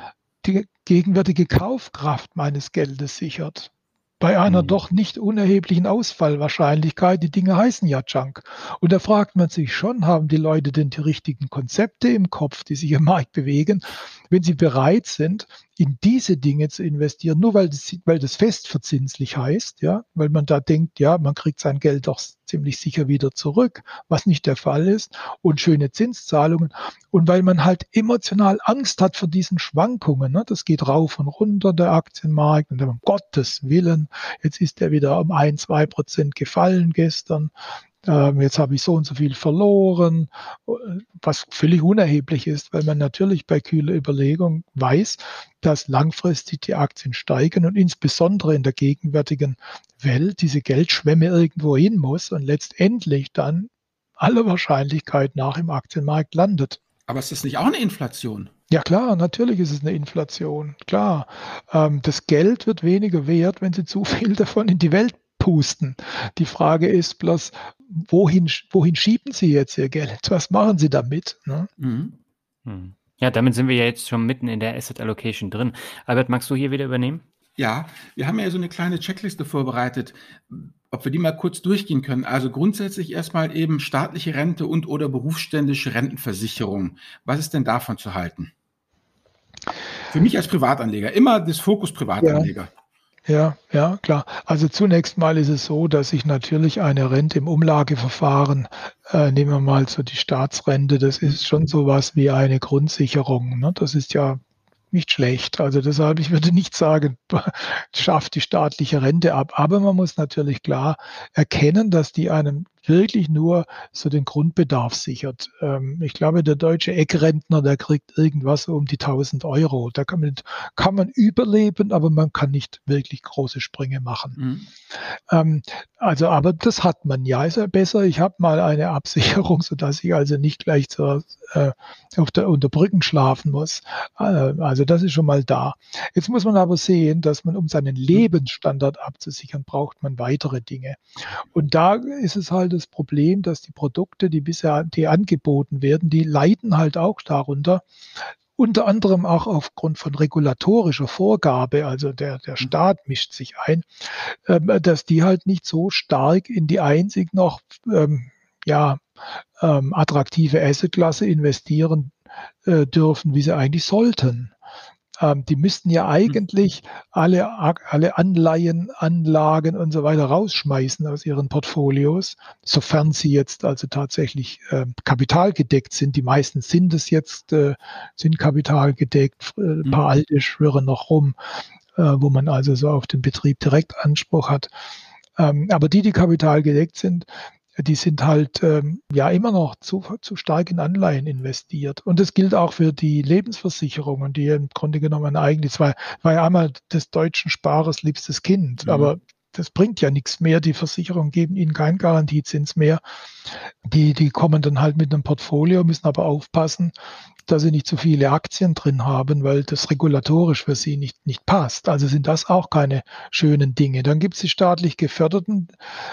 die gegenwärtige Kaufkraft meines Geldes sichert bei einer mhm. doch nicht unerheblichen Ausfallwahrscheinlichkeit. Die Dinge heißen ja Junk. Und da fragt man sich schon, haben die Leute denn die richtigen Konzepte im Kopf, die sich im Markt bewegen, wenn sie bereit sind, in diese Dinge zu investieren, nur weil das, weil das festverzinslich heißt, ja, weil man da denkt, ja, man kriegt sein Geld doch ziemlich sicher wieder zurück, was nicht der Fall ist, und schöne Zinszahlungen. Und weil man halt emotional Angst hat vor diesen Schwankungen, ne? das geht rauf und runter, der Aktienmarkt, und um Gottes Willen, jetzt ist er wieder um ein, zwei Prozent gefallen gestern jetzt habe ich so und so viel verloren, was völlig unerheblich ist, weil man natürlich bei kühler Überlegung weiß, dass langfristig die Aktien steigen und insbesondere in der gegenwärtigen Welt diese Geldschwemme irgendwo hin muss und letztendlich dann aller Wahrscheinlichkeit nach im Aktienmarkt landet. Aber ist das nicht auch eine Inflation? Ja klar, natürlich ist es eine Inflation. Klar, ähm, das Geld wird weniger wert, wenn Sie zu viel davon in die Welt pusten. Die Frage ist bloß, wohin, wohin schieben Sie jetzt Ihr Geld? Was machen Sie damit? Ne? Mhm. Hm. Ja, damit sind wir ja jetzt schon mitten in der Asset Allocation drin. Albert, magst du hier wieder übernehmen? Ja, wir haben ja so eine kleine Checkliste vorbereitet, ob wir die mal kurz durchgehen können. Also grundsätzlich erstmal eben staatliche Rente und oder berufsständische Rentenversicherung. Was ist denn davon zu halten? Für mich als Privatanleger, immer das Fokus Privatanleger. Ja. Ja, ja, klar. Also zunächst mal ist es so, dass ich natürlich eine Rente im Umlageverfahren, äh, nehmen wir mal so die Staatsrente, das ist schon sowas wie eine Grundsicherung. Ne? Das ist ja nicht schlecht. Also deshalb, ich würde nicht sagen, schafft die staatliche Rente ab. Aber man muss natürlich klar erkennen, dass die einem wirklich nur so den Grundbedarf sichert. Ähm, ich glaube, der deutsche Eckrentner, der kriegt irgendwas um die 1000 Euro. Da kann man, kann man überleben, aber man kann nicht wirklich große Sprünge machen. Mhm. Ähm, also, aber das hat man ja. Ist ja besser. Ich habe mal eine Absicherung, sodass ich also nicht gleich zur, äh, auf der, unter Brücken schlafen muss. Äh, also das ist schon mal da. Jetzt muss man aber sehen, dass man, um seinen Lebensstandard abzusichern, braucht man weitere Dinge. Und da ist es halt das Problem, dass die Produkte, die bisher die angeboten werden, die leiden halt auch darunter. Unter anderem auch aufgrund von regulatorischer Vorgabe, also der, der mhm. Staat mischt sich ein, ähm, dass die halt nicht so stark in die einzig noch ähm, ja, ähm, attraktive Assetklasse investieren äh, dürfen, wie sie eigentlich sollten. Ähm, die müssten ja eigentlich alle, alle Anleihen, Anlagen und so weiter rausschmeißen aus ihren Portfolios, sofern sie jetzt also tatsächlich äh, kapitalgedeckt sind. Die meisten sind es jetzt, äh, sind kapitalgedeckt. Äh, ein paar mhm. alte schwören noch rum, äh, wo man also so auf den Betrieb direkt Anspruch hat. Ähm, aber die, die kapitalgedeckt sind, die sind halt ähm, ja immer noch zu, zu stark in Anleihen investiert. Und das gilt auch für die Lebensversicherungen, die im Grunde genommen eigentlich, war, war ja einmal des deutschen Sparers liebstes Kind, mhm. aber das bringt ja nichts mehr. Die Versicherungen geben ihnen keinen Garantiezins mehr. Die, die kommen dann halt mit einem Portfolio, müssen aber aufpassen, dass sie nicht zu viele Aktien drin haben, weil das regulatorisch für sie nicht, nicht passt. Also sind das auch keine schönen Dinge. Dann gibt es die staatlich geförderten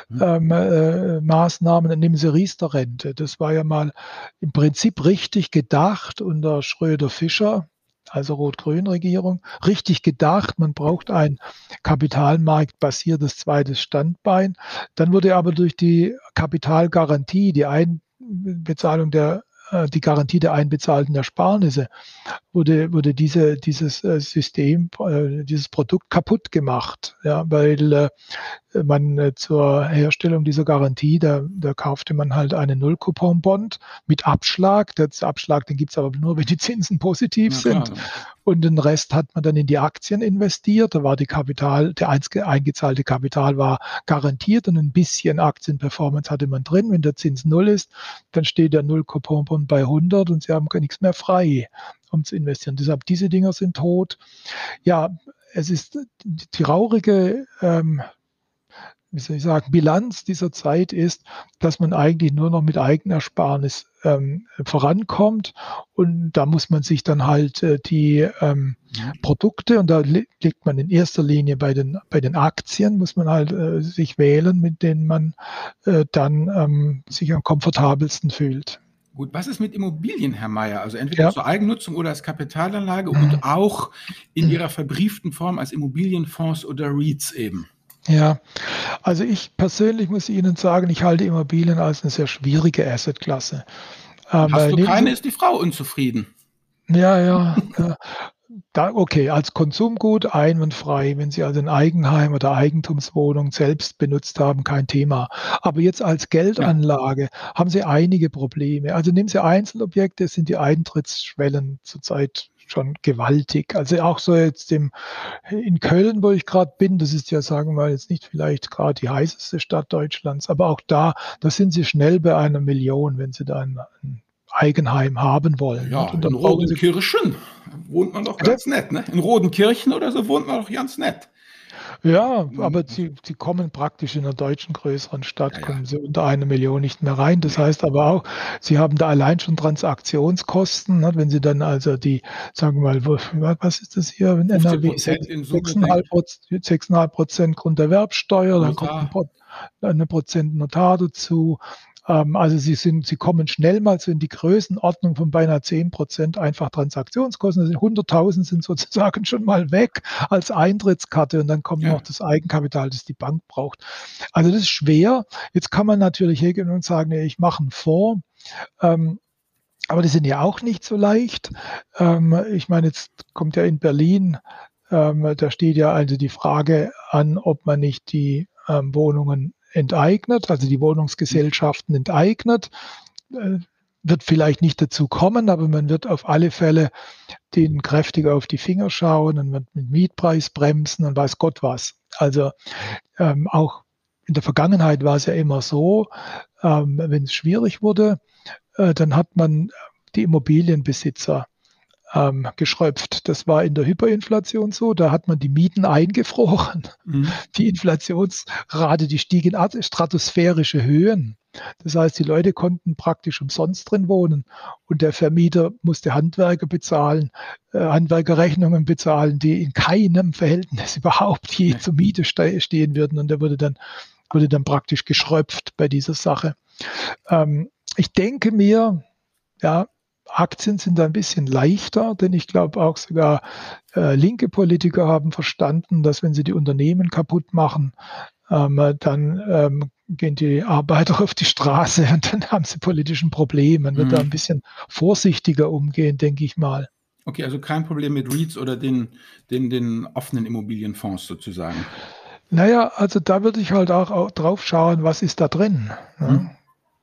mhm. ähm, äh, Maßnahmen, dann nehmen sie Riester-Rente. Das war ja mal im Prinzip richtig gedacht unter Schröder-Fischer, also Rot-Grün-Regierung, richtig gedacht. Man braucht ein kapitalmarktbasiertes zweites Standbein. Dann wurde aber durch die Kapitalgarantie, die Einbezahlung der die Garantie der einbezahlten Ersparnisse, wurde, wurde diese, dieses äh, System, äh, dieses Produkt kaputt gemacht, ja, weil man zur Herstellung dieser Garantie, da, da kaufte man halt einen Null-Coupon-Bond mit Abschlag. Der Abschlag, den gibt's aber nur, wenn die Zinsen positiv sind. Und den Rest hat man dann in die Aktien investiert. Da war die Kapital, der eingezahlte Kapital war garantiert und ein bisschen Aktienperformance hatte man drin. Wenn der Zins null ist, dann steht der Null-Coupon bei 100 und sie haben gar nichts mehr frei, um zu investieren. Deshalb, diese Dinger sind tot. Ja, es ist die traurige ähm, wie soll ich sagen, Bilanz dieser Zeit ist, dass man eigentlich nur noch mit Eigenersparnis ähm, vorankommt. Und da muss man sich dann halt äh, die ähm, Produkte, und da liegt man in erster Linie bei den, bei den Aktien, muss man halt äh, sich wählen, mit denen man äh, dann ähm, sich am komfortabelsten fühlt. Gut, was ist mit Immobilien, Herr Mayer? Also entweder ja. zur Eigennutzung oder als Kapitalanlage mhm. und auch in ihrer verbrieften Form als Immobilienfonds oder REITs eben. Ja, also ich persönlich muss Ihnen sagen, ich halte Immobilien als eine sehr schwierige Assetklasse. Ähm, Hast du keine, ist die Frau unzufrieden. Ja, ja. ja. Da, okay, als Konsumgut einwandfrei, wenn Sie also ein Eigenheim oder Eigentumswohnung selbst benutzt haben, kein Thema. Aber jetzt als Geldanlage ja. haben Sie einige Probleme. Also nehmen Sie Einzelobjekte, sind die Eintrittsschwellen zurzeit schon gewaltig. Also auch so jetzt im, in Köln, wo ich gerade bin, das ist ja, sagen wir mal, jetzt nicht vielleicht gerade die heißeste Stadt Deutschlands, aber auch da, da sind sie schnell bei einer Million, wenn sie da ein, ein Eigenheim haben wollen. Ja, in Rodenkirchen wohnt man doch ganz nett, ne? In Rodenkirchen oder so wohnt man doch ganz nett. Ja, mhm. aber sie, sie kommen praktisch in einer deutschen größeren Stadt, ja, ja. kommen sie unter eine Million nicht mehr rein. Das heißt aber auch, sie haben da allein schon Transaktionskosten, ne, wenn sie dann also die, sagen wir mal, was ist das hier, wenn NRW 6,5 Prozent Grunderwerbsteuer, dann kommt ein, eine Prozent Notar dazu, ähm, also sie sind, sie kommen schnell mal so in die Größenordnung von beinahe 10 Prozent einfach Transaktionskosten. Also 100.000 sind sozusagen schon mal weg als Eintrittskarte und dann kommt ja. noch das Eigenkapital, das die Bank braucht. Also das ist schwer. Jetzt kann man natürlich hergehen und sagen, ich mache einen Fonds. Ähm, aber die sind ja auch nicht so leicht. Ähm, ich meine, jetzt kommt ja in Berlin, ähm, da steht ja also die Frage an, ob man nicht die ähm, Wohnungen enteignet, also die Wohnungsgesellschaften enteignet. Äh, wird vielleicht nicht dazu kommen, aber man wird auf alle Fälle denen kräftiger auf die Finger schauen und wird mit Mietpreisbremsen und weiß Gott was. Also ähm, auch in der Vergangenheit war es ja immer so, ähm, wenn es schwierig wurde, äh, dann hat man die Immobilienbesitzer ähm, geschröpft. Das war in der Hyperinflation so. Da hat man die Mieten eingefroren. Mhm. Die Inflationsrate, die stieg in stratosphärische Höhen. Das heißt, die Leute konnten praktisch umsonst drin wohnen und der Vermieter musste Handwerker bezahlen, äh, Handwerkerrechnungen bezahlen, die in keinem Verhältnis überhaupt je zur Miete ste stehen würden und der wurde dann, wurde dann praktisch geschröpft bei dieser Sache. Ähm, ich denke mir, ja, Aktien sind ein bisschen leichter, denn ich glaube auch sogar äh, linke Politiker haben verstanden, dass wenn sie die Unternehmen kaputt machen, ähm, dann ähm, gehen die Arbeiter auf die Straße und dann haben sie politischen Problem. Man wird mhm. da ein bisschen vorsichtiger umgehen, denke ich mal. Okay, also kein Problem mit REITs oder den, den, den offenen Immobilienfonds sozusagen. Naja, also da würde ich halt auch drauf schauen, was ist da drin. Ne? Hm.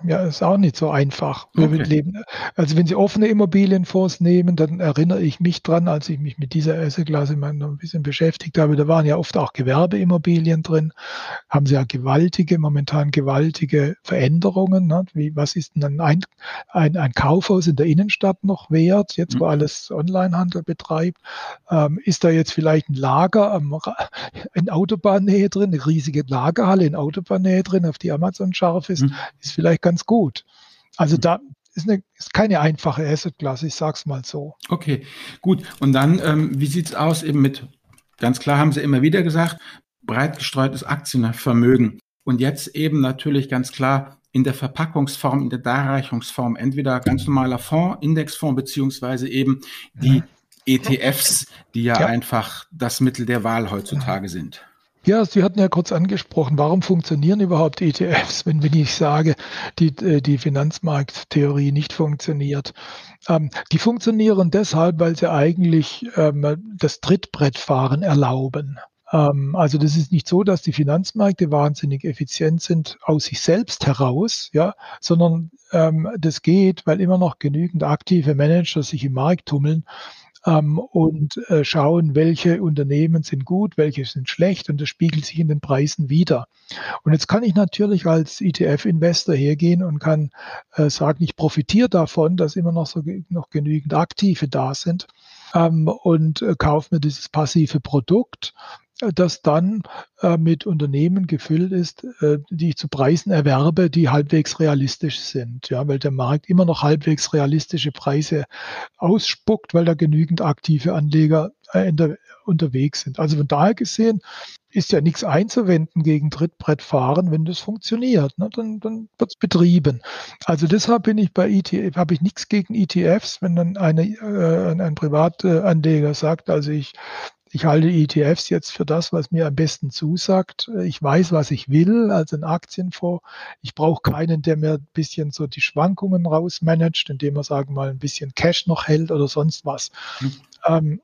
Ja, ist auch nicht so einfach. Okay. Also wenn Sie offene Immobilienfonds nehmen, dann erinnere ich mich dran, als ich mich mit dieser Asset-Klasse mal noch ein bisschen beschäftigt habe, da waren ja oft auch Gewerbeimmobilien drin, haben Sie ja gewaltige, momentan gewaltige Veränderungen. Ne? Wie, was ist denn ein, ein, ein Kaufhaus in der Innenstadt noch wert, jetzt wo mhm. alles Onlinehandel betreibt? Ähm, ist da jetzt vielleicht ein Lager am, in Autobahnnähe drin, eine riesige Lagerhalle in Autobahnnähe drin, auf die Amazon scharf ist, mhm. ist vielleicht ganz gut. Also mhm. da ist, eine, ist keine einfache Asset-Klasse, ich sage es mal so. Okay, gut. Und dann, ähm, wie es aus eben mit, ganz klar haben Sie immer wieder gesagt, breit gestreutes Aktienvermögen. Und jetzt eben natürlich ganz klar in der Verpackungsform, in der Darreichungsform, entweder ganz normaler Fonds, Indexfonds, beziehungsweise eben die mhm. ETFs, die ja, ja, einfach das Mittel der Wahl heutzutage sind. Ja, Sie hatten ja kurz angesprochen, warum funktionieren überhaupt ETFs, wenn, wenn ich sage, die, äh, die Finanzmarkttheorie nicht funktioniert. Ähm, die funktionieren deshalb, weil sie eigentlich ähm, das Trittbrettfahren erlauben. Ähm, also das ist nicht so, dass die Finanzmärkte wahnsinnig effizient sind aus sich selbst heraus, ja, sondern ähm, das geht, weil immer noch genügend aktive Manager sich im Markt tummeln ähm, und äh, schauen, welche Unternehmen sind gut, welche sind schlecht und das spiegelt sich in den Preisen wieder. Und jetzt kann ich natürlich als ETF-Investor hergehen und kann äh, sagen, ich profitiere davon, dass immer noch so noch genügend Aktive da sind ähm, und äh, kaufe mir dieses passive Produkt das dann äh, mit Unternehmen gefüllt ist, äh, die ich zu Preisen erwerbe, die halbwegs realistisch sind. Ja, weil der Markt immer noch halbwegs realistische Preise ausspuckt, weil da genügend aktive Anleger äh, der, unterwegs sind. Also von daher gesehen ist ja nichts einzuwenden gegen Trittbrettfahren, wenn das funktioniert. Ne? Dann, dann wird es betrieben. Also deshalb bin ich bei ETF, habe ich nichts gegen ETFs, wenn dann eine, äh, ein Privatanleger sagt, also ich ich halte ETFs jetzt für das, was mir am besten zusagt. Ich weiß, was ich will, also ein Aktienfonds. Ich brauche keinen, der mir ein bisschen so die Schwankungen rausmanagt, indem er, sagen wir mal, ein bisschen Cash noch hält oder sonst was. Mhm. Ähm,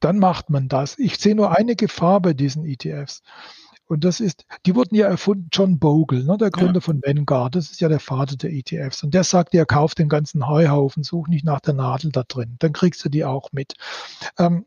dann macht man das. Ich sehe nur eine Gefahr bei diesen ETFs. Und das ist, die wurden ja erfunden, John Bogle, ne, der Gründer ja. von Vanguard, das ist ja der Vater der ETFs. Und der sagt, ja, kauf den ganzen Heuhaufen, such nicht nach der Nadel da drin, dann kriegst du die auch mit. Ähm,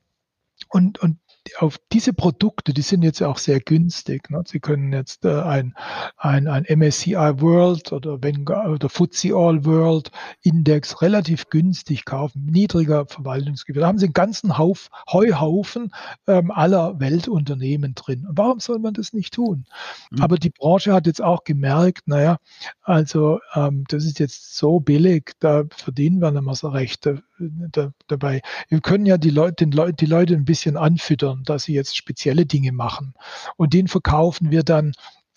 und, und auf diese Produkte, die sind jetzt auch sehr günstig. Ne? Sie können jetzt äh, ein, ein, ein MSCI World oder, Vanguard oder FTSE All World Index relativ günstig kaufen, niedriger Verwaltungsgebühr. Da haben Sie einen ganzen Hauf, Heuhaufen ähm, aller Weltunternehmen drin. Und warum soll man das nicht tun? Mhm. Aber die Branche hat jetzt auch gemerkt, naja, also ähm, das ist jetzt so billig, da verdienen wir nicht mehr so recht da, da, dabei. Wir können ja die Leute, Leute, die Leute ein bisschen anfüttern dass sie jetzt spezielle Dinge machen. Und denen verkaufen wir dann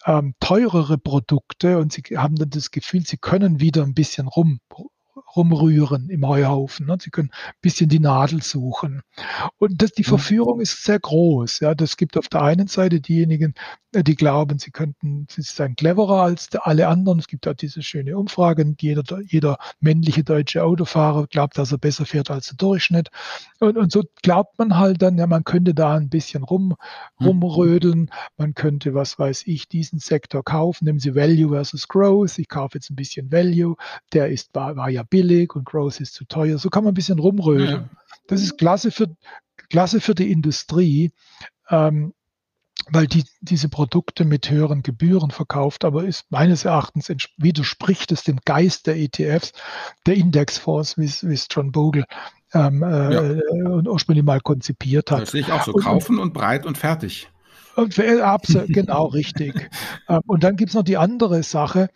ähm, teurere Produkte und sie haben dann das Gefühl, sie können wieder ein bisschen rum, rumrühren im Heuhaufen. Ne? Sie können ein bisschen die Nadel suchen. Und das, die mhm. Verführung ist sehr groß. Ja, das gibt auf der einen Seite diejenigen, äh, die glauben, sie könnten, sie seien cleverer als alle anderen. Es gibt auch diese schöne Umfrage. Jeder, jeder männliche deutsche Autofahrer glaubt, dass er besser fährt als der Durchschnitt. Und, und so glaubt man halt dann, ja, man könnte da ein bisschen rum, mhm. rumrödeln. Man könnte, was weiß ich, diesen Sektor kaufen. Nehmen Sie Value versus Growth. Ich kaufe jetzt ein bisschen Value. Der ist, war, war ja billig und Growth ist zu teuer. So kann man ein bisschen rumrödeln. Ja. Das ist klasse für, klasse für die Industrie. Ähm, weil die diese Produkte mit höheren Gebühren verkauft, aber ist meines Erachtens widerspricht es dem Geist der ETFs, der Indexfonds, wie es John Bogle ähm, äh, ja. äh, ursprünglich mal konzipiert hat. Das sehe ich auch so. Kaufen und, und breit und fertig. Absolut, genau, richtig. Ähm, und dann gibt es noch die andere Sache,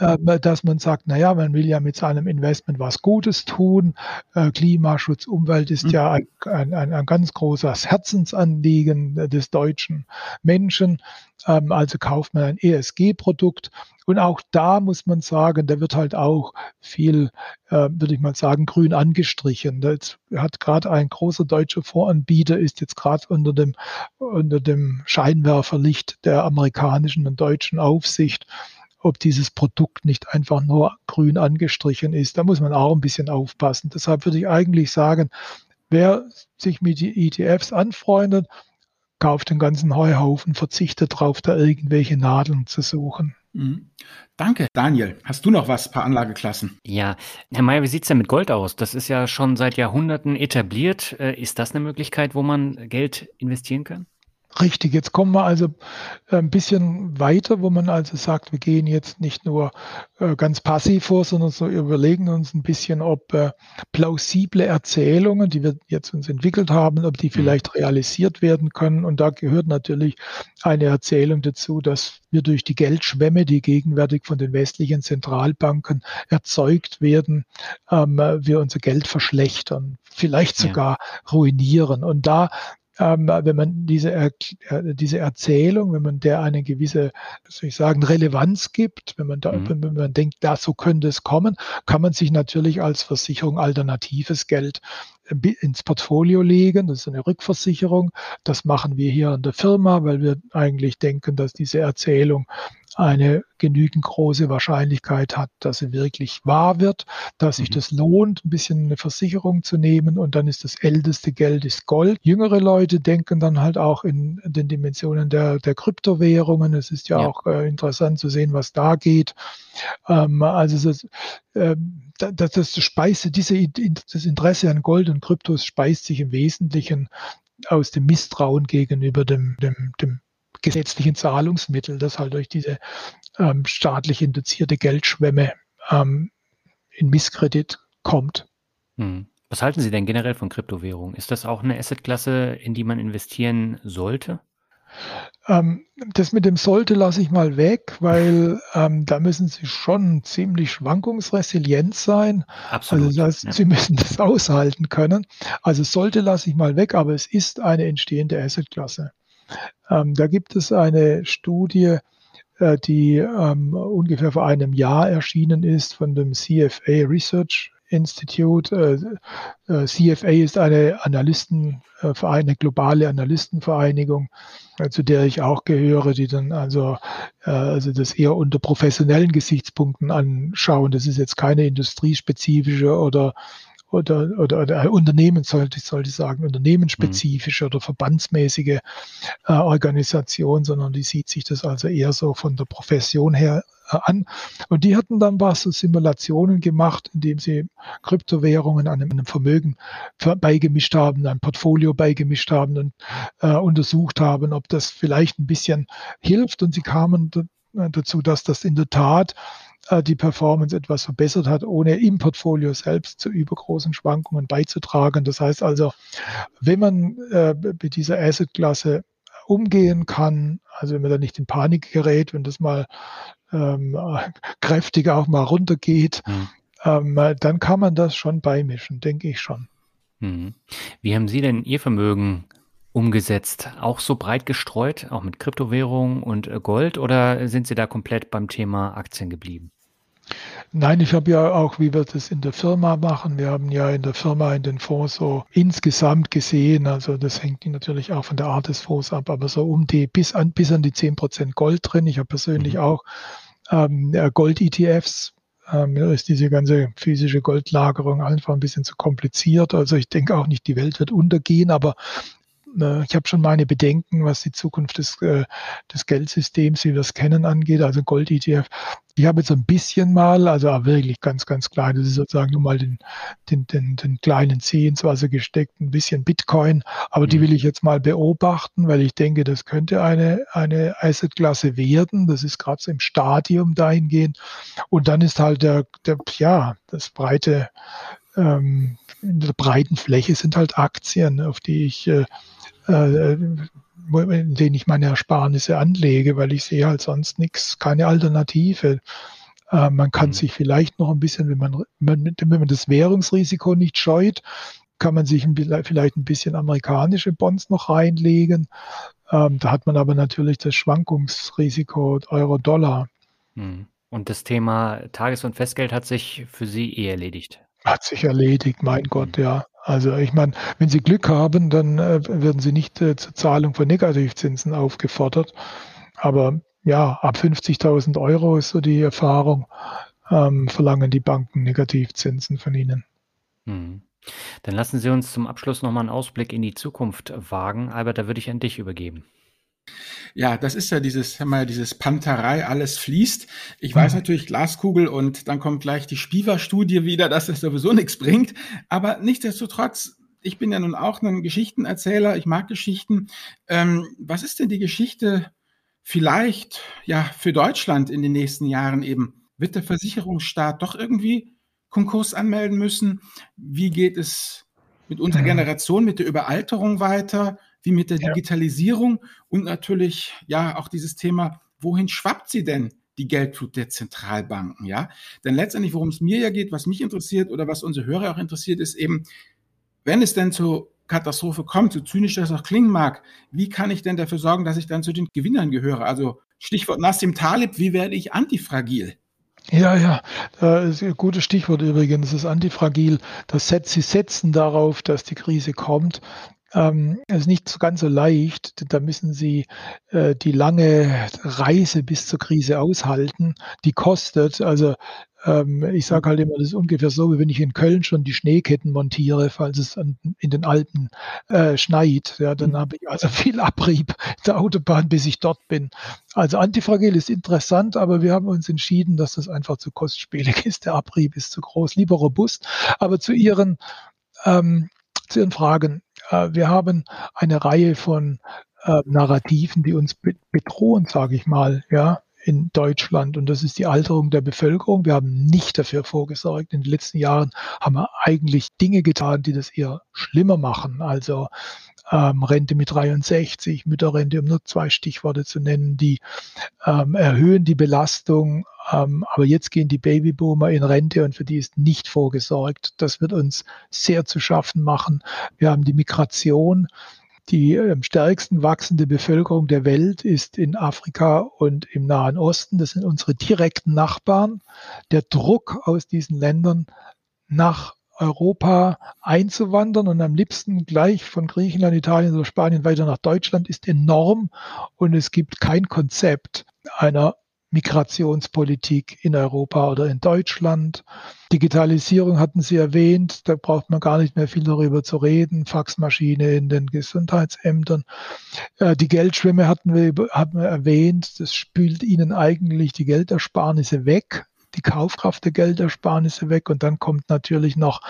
ähm, dass man sagt, naja, man will ja mit seinem Investment was Gutes tun. Äh, Klimaschutz, Umwelt ist mhm. ja ein, ein, ein, ganz großes Herzensanliegen des deutschen Menschen. Ähm, also kauft man ein ESG-Produkt. Und auch da muss man sagen, da wird halt auch viel, äh, würde ich mal sagen, grün angestrichen. Jetzt hat gerade ein großer deutscher Voranbieter, ist jetzt gerade unter dem, unter dem Scheinwerferlicht der amerikanischen und deutschen Aufsicht ob dieses Produkt nicht einfach nur grün angestrichen ist. Da muss man auch ein bisschen aufpassen. Deshalb würde ich eigentlich sagen, wer sich mit ETFs anfreundet, kauft den ganzen Heuhaufen, verzichtet darauf, da irgendwelche Nadeln zu suchen. Mhm. Danke, Daniel. Hast du noch was, paar Anlageklassen? Ja, Herr Mayer, wie sieht es denn mit Gold aus? Das ist ja schon seit Jahrhunderten etabliert. Äh, ist das eine Möglichkeit, wo man Geld investieren kann? Richtig, jetzt kommen wir also äh, ein bisschen weiter, wo man also sagt, wir gehen jetzt nicht nur äh, ganz passiv vor, sondern so überlegen uns ein bisschen, ob äh, plausible Erzählungen, die wir jetzt uns entwickelt haben, ob die mhm. vielleicht realisiert werden können. Und da gehört natürlich eine Erzählung dazu, dass wir durch die Geldschwämme, die gegenwärtig von den westlichen Zentralbanken erzeugt werden, ähm, wir unser Geld verschlechtern, vielleicht sogar ja. ruinieren. Und da ähm, wenn man diese, äh, diese Erzählung, wenn man der eine gewisse, soll ich sagen, Relevanz gibt, wenn man da, mhm. wenn, wenn man denkt, da so könnte es kommen, kann man sich natürlich als Versicherung alternatives Geld äh, ins Portfolio legen. Das ist eine Rückversicherung. Das machen wir hier in der Firma, weil wir eigentlich denken, dass diese Erzählung eine genügend große Wahrscheinlichkeit hat, dass sie wirklich wahr wird, dass sich mhm. das lohnt, ein bisschen eine Versicherung zu nehmen und dann ist das älteste Geld ist Gold. Jüngere Leute denken dann halt auch in den Dimensionen der, der Kryptowährungen. Es ist ja, ja. auch äh, interessant zu sehen, was da geht. Ähm, also das, äh, das, das speist, diese, das Interesse an Gold und Kryptos speist sich im Wesentlichen aus dem Misstrauen gegenüber dem, dem, dem gesetzlichen Zahlungsmittel, das halt durch diese ähm, staatlich induzierte Geldschwemme ähm, in Misskredit kommt. Hm. Was halten Sie denn generell von Kryptowährungen? Ist das auch eine Assetklasse, in die man investieren sollte? Ähm, das mit dem sollte lasse ich mal weg, weil ähm, da müssen Sie schon ziemlich schwankungsresilient sein. Absolut. Also das heißt, ja. Sie müssen das aushalten können. Also sollte lasse ich mal weg, aber es ist eine entstehende Assetklasse. Ähm, da gibt es eine Studie, äh, die ähm, ungefähr vor einem Jahr erschienen ist von dem CFA Research Institute. Äh, äh, CFA ist eine Analystenvereinigung, eine globale Analystenvereinigung, äh, zu der ich auch gehöre, die dann also, äh, also das eher unter professionellen Gesichtspunkten anschauen. Das ist jetzt keine industriespezifische oder oder, oder, oder Unternehmen sollte ich sollte sagen, unternehmensspezifische mhm. oder verbandsmäßige äh, Organisation, sondern die sieht sich das also eher so von der Profession her äh, an. Und die hatten dann was so Simulationen gemacht, indem sie Kryptowährungen einem, einem Vermögen beigemischt haben, ein Portfolio beigemischt haben und äh, untersucht haben, ob das vielleicht ein bisschen hilft. Und sie kamen dazu, dass das in der Tat äh, die Performance etwas verbessert hat, ohne im Portfolio selbst zu übergroßen Schwankungen beizutragen. Das heißt also, wenn man äh, mit dieser Asset-Klasse umgehen kann, also wenn man da nicht in Panik gerät, wenn das mal ähm, kräftig auch mal runtergeht, mhm. ähm, dann kann man das schon beimischen, denke ich schon. Mhm. Wie haben Sie denn Ihr Vermögen umgesetzt? Auch so breit gestreut, auch mit Kryptowährungen und äh, Gold, oder sind Sie da komplett beim Thema Aktien geblieben? Nein, ich habe ja auch, wie wir das in der Firma machen, wir haben ja in der Firma in den Fonds so insgesamt gesehen, also das hängt natürlich auch von der Art des Fonds ab, aber so um die bis an, bis an die 10% Gold drin. Ich habe persönlich mhm. auch ähm, Gold-ETFs. Ähm, mir ist diese ganze physische Goldlagerung einfach ein bisschen zu kompliziert. Also ich denke auch nicht, die Welt wird untergehen, aber äh, ich habe schon meine Bedenken, was die Zukunft des, äh, des Geldsystems, wie wir es kennen, angeht. Also Gold-ETF. Ich habe jetzt ein bisschen mal, also wirklich ganz, ganz klein, das ist sozusagen nur mal den, den, den, den kleinen Zeh ins Wasser gesteckt, ein bisschen Bitcoin, aber die mhm. will ich jetzt mal beobachten, weil ich denke, das könnte eine, eine Asset-Klasse werden. Das ist gerade so im Stadium dahingehend. Und dann ist halt der, der ja, das breite, ähm, in der breiten Fläche sind halt Aktien, auf die ich äh, in denen ich meine Ersparnisse anlege, weil ich sehe halt sonst nichts, keine Alternative. Äh, man kann mhm. sich vielleicht noch ein bisschen, wenn man, wenn man das Währungsrisiko nicht scheut, kann man sich ein, vielleicht ein bisschen amerikanische Bonds noch reinlegen. Ähm, da hat man aber natürlich das Schwankungsrisiko Euro-Dollar. Mhm. Und das Thema Tages- und Festgeld hat sich für Sie eh erledigt? Hat sich erledigt, mein mhm. Gott, ja. Also ich meine, wenn Sie Glück haben, dann äh, werden Sie nicht äh, zur Zahlung von Negativzinsen aufgefordert. Aber ja, ab 50.000 Euro ist so die Erfahrung, ähm, verlangen die Banken Negativzinsen von Ihnen. Hm. Dann lassen Sie uns zum Abschluss nochmal einen Ausblick in die Zukunft wagen. Albert, da würde ich an dich übergeben. Ja, das ist ja dieses, haben wir ja dieses Panterei, alles fließt. Ich weiß mhm. natürlich Glaskugel und dann kommt gleich die Spiva-Studie wieder, dass das sowieso nichts bringt. Aber nichtsdestotrotz, ich bin ja nun auch ein Geschichtenerzähler, ich mag Geschichten. Ähm, was ist denn die Geschichte vielleicht ja für Deutschland in den nächsten Jahren eben? Wird der Versicherungsstaat doch irgendwie Konkurs anmelden müssen? Wie geht es mit unserer mhm. Generation, mit der Überalterung weiter? Wie mit der Digitalisierung und natürlich ja auch dieses Thema, wohin schwappt sie denn? die Geldflut der Zentralbanken, ja? Denn letztendlich, worum es mir ja geht, was mich interessiert oder was unsere Hörer auch interessiert, ist eben, wenn es denn zur Katastrophe kommt, so zynisch das auch klingen mag, wie kann ich denn dafür sorgen, dass ich dann zu den Gewinnern gehöre? Also Stichwort Nassim Talib, wie werde ich antifragil? Ja, ja, das ist ein gutes Stichwort übrigens, das ist antifragil. Das setzt, sie setzen darauf, dass die Krise kommt ähm, ist nicht so ganz so leicht. Da müssen Sie äh, die lange Reise bis zur Krise aushalten. Die kostet, also ähm, ich sage halt immer, das ist ungefähr so, wie wenn ich in Köln schon die Schneeketten montiere, falls es an, in den Alpen äh, schneit. Ja, dann mhm. habe ich also viel Abrieb der Autobahn, bis ich dort bin. Also Antifragil ist interessant, aber wir haben uns entschieden, dass das einfach zu kostspielig ist. Der Abrieb ist zu groß, lieber robust. Aber zu Ihren ähm, zu Ihren Fragen. Äh, wir haben eine Reihe von äh, Narrativen, die uns bedrohen, sage ich mal, ja, in Deutschland. Und das ist die Alterung der Bevölkerung. Wir haben nicht dafür vorgesorgt. In den letzten Jahren haben wir eigentlich Dinge getan, die das eher schlimmer machen. Also ähm, Rente mit 63, Mütterrente, um nur zwei Stichworte zu nennen, die ähm, erhöhen die Belastung. Ähm, aber jetzt gehen die Babyboomer in Rente und für die ist nicht vorgesorgt. Das wird uns sehr zu schaffen machen. Wir haben die Migration. Die am stärksten wachsende Bevölkerung der Welt ist in Afrika und im Nahen Osten. Das sind unsere direkten Nachbarn. Der Druck aus diesen Ländern nach Europa einzuwandern und am liebsten gleich von Griechenland, Italien oder Spanien weiter nach Deutschland ist enorm und es gibt kein Konzept einer Migrationspolitik in Europa oder in Deutschland. Digitalisierung hatten Sie erwähnt, da braucht man gar nicht mehr viel darüber zu reden. Faxmaschine in den Gesundheitsämtern. Äh, die Geldschwemme hatten wir, hatten wir erwähnt, das spült Ihnen eigentlich die Geldersparnisse weg die Kaufkraft der Geldersparnisse weg und dann kommt natürlich noch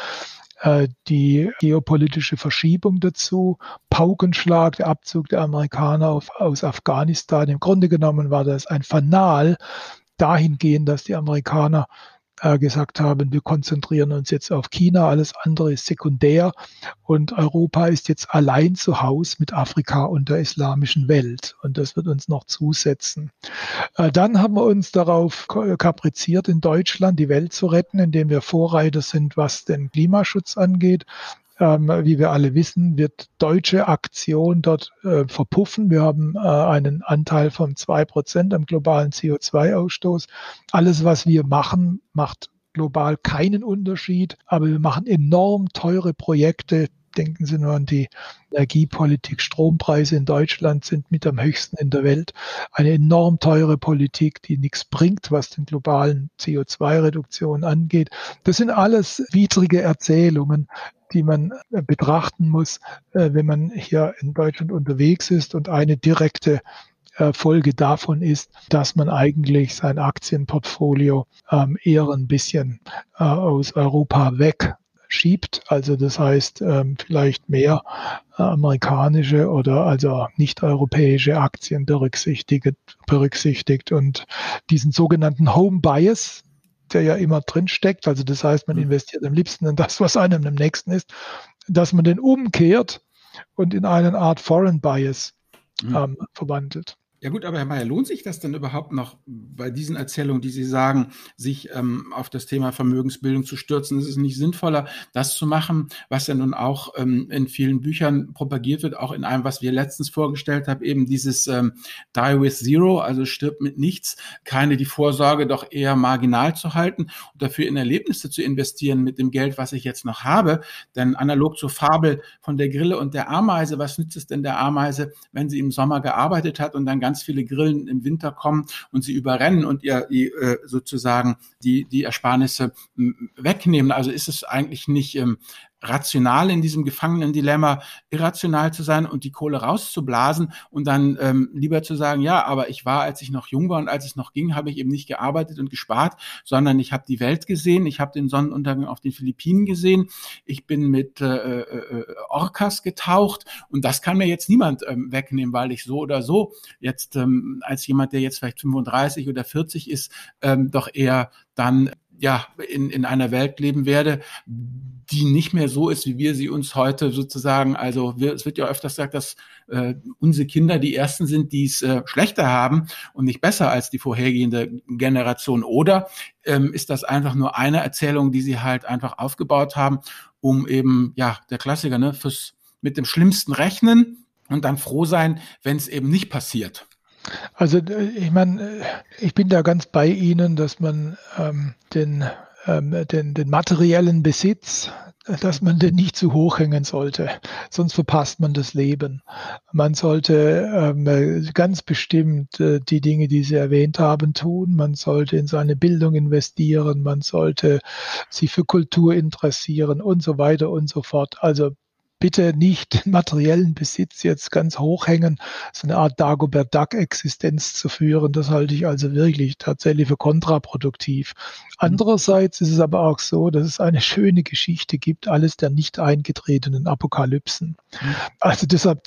äh, die geopolitische Verschiebung dazu, Paukenschlag, der Abzug der Amerikaner auf, aus Afghanistan. Im Grunde genommen war das ein Fanal dahingehend, dass die Amerikaner äh, gesagt haben, wir konzentrieren uns jetzt auf China, alles andere ist sekundär und Europa ist jetzt allein zu Hause mit Afrika und der islamischen Welt und das wird uns noch zusetzen. Äh, dann haben wir uns darauf kapriziert, in Deutschland die Welt zu retten, indem wir Vorreiter sind, was den Klimaschutz angeht ähm, wie wir alle wissen, wird deutsche Aktion dort äh, verpuffen. Wir haben äh, einen Anteil von zwei Prozent am globalen CO2-Ausstoß. Alles, was wir machen, macht global keinen Unterschied, aber wir machen enorm teure Projekte, Denken Sie nur an die Energiepolitik. Strompreise in Deutschland sind mit am höchsten in der Welt. Eine enorm teure Politik, die nichts bringt, was den globalen CO2-Reduktion angeht. Das sind alles widrige Erzählungen, die man betrachten muss, äh, wenn man hier in Deutschland unterwegs ist. Und eine direkte äh, Folge davon ist, dass man eigentlich sein Aktienportfolio ähm, eher ein bisschen äh, aus Europa weg schiebt. Also das heißt ähm, vielleicht mehr äh, amerikanische oder also nicht europäische Aktien berücksichtigt, berücksichtigt und diesen sogenannten Home Bias, der ja immer drin steckt. Also das heißt, man mhm. investiert am liebsten in das, was einem am nächsten ist, dass man den umkehrt und in eine Art Foreign Bias mhm. ähm, verwandelt. Ja gut, aber Herr Mayer, lohnt sich das denn überhaupt noch bei diesen Erzählungen, die Sie sagen, sich ähm, auf das Thema Vermögensbildung zu stürzen? Ist es nicht sinnvoller, das zu machen, was ja nun auch ähm, in vielen Büchern propagiert wird, auch in einem, was wir letztens vorgestellt haben, eben dieses ähm, Die with Zero, also stirbt mit nichts, keine die Vorsorge doch eher marginal zu halten und dafür in Erlebnisse zu investieren mit dem Geld, was ich jetzt noch habe. Denn analog zur Fabel von der Grille und der Ameise, was nützt es denn der Ameise, wenn sie im Sommer gearbeitet hat und dann ganz viele Grillen im Winter kommen und sie überrennen und ihr die, äh, sozusagen die, die Ersparnisse wegnehmen. Also ist es eigentlich nicht ähm, rational in diesem gefangenen Dilemma, irrational zu sein und die Kohle rauszublasen und dann ähm, lieber zu sagen, ja, aber ich war, als ich noch jung war und als es noch ging, habe ich eben nicht gearbeitet und gespart, sondern ich habe die Welt gesehen, ich habe den Sonnenuntergang auf den Philippinen gesehen, ich bin mit äh, äh, Orcas getaucht und das kann mir jetzt niemand ähm, wegnehmen, weil ich so oder so jetzt ähm, als jemand, der jetzt vielleicht 35 oder 40 ist, ähm, doch eher dann ja in, in einer Welt leben werde, die nicht mehr so ist, wie wir sie uns heute sozusagen, also wir, es wird ja öfters gesagt, dass äh, unsere Kinder die ersten sind, die es äh, schlechter haben und nicht besser als die vorhergehende Generation. Oder ähm, ist das einfach nur eine Erzählung, die sie halt einfach aufgebaut haben, um eben, ja, der Klassiker, ne, fürs mit dem Schlimmsten rechnen und dann froh sein, wenn es eben nicht passiert. Also äh, ich meine, äh, ich bin da ganz bei Ihnen, dass man ähm, den, ähm, den, den materiellen Besitz, dass man den nicht zu hoch hängen sollte, sonst verpasst man das Leben. Man sollte ähm, ganz bestimmt äh, die Dinge, die Sie erwähnt haben, tun. Man sollte in seine Bildung investieren, man sollte sich für Kultur interessieren und so weiter und so fort. Also bitte nicht den materiellen Besitz jetzt ganz hochhängen, so eine Art Dagobert Duck-Existenz zu führen. Das halte ich also wirklich tatsächlich für kontraproduktiv. Andererseits ist es aber auch so, dass es eine schöne Geschichte gibt, alles der nicht eingetretenen Apokalypsen. Mhm. Also deshalb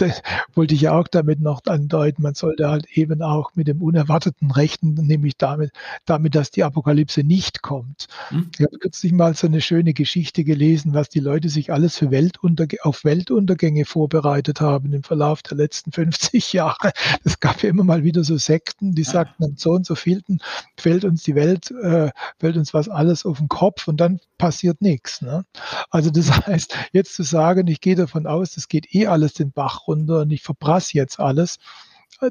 wollte ich ja auch damit noch andeuten, man sollte halt eben auch mit dem Unerwarteten rechnen, nämlich damit, damit, dass die Apokalypse nicht kommt. Mhm. Ich habe kürzlich mal so eine schöne Geschichte gelesen, was die Leute sich alles für Weltunterge auf Weltuntergänge vorbereitet haben im Verlauf der letzten 50 Jahre. Es gab ja immer mal wieder so Sekten, die sagten, dann so und so vielten fällt uns die Welt, äh, fällt uns was alles auf den Kopf und dann passiert nichts. Ne? Also das heißt, jetzt zu sagen, ich gehe davon aus, es geht eh alles den Bach runter und ich verbrasse jetzt alles,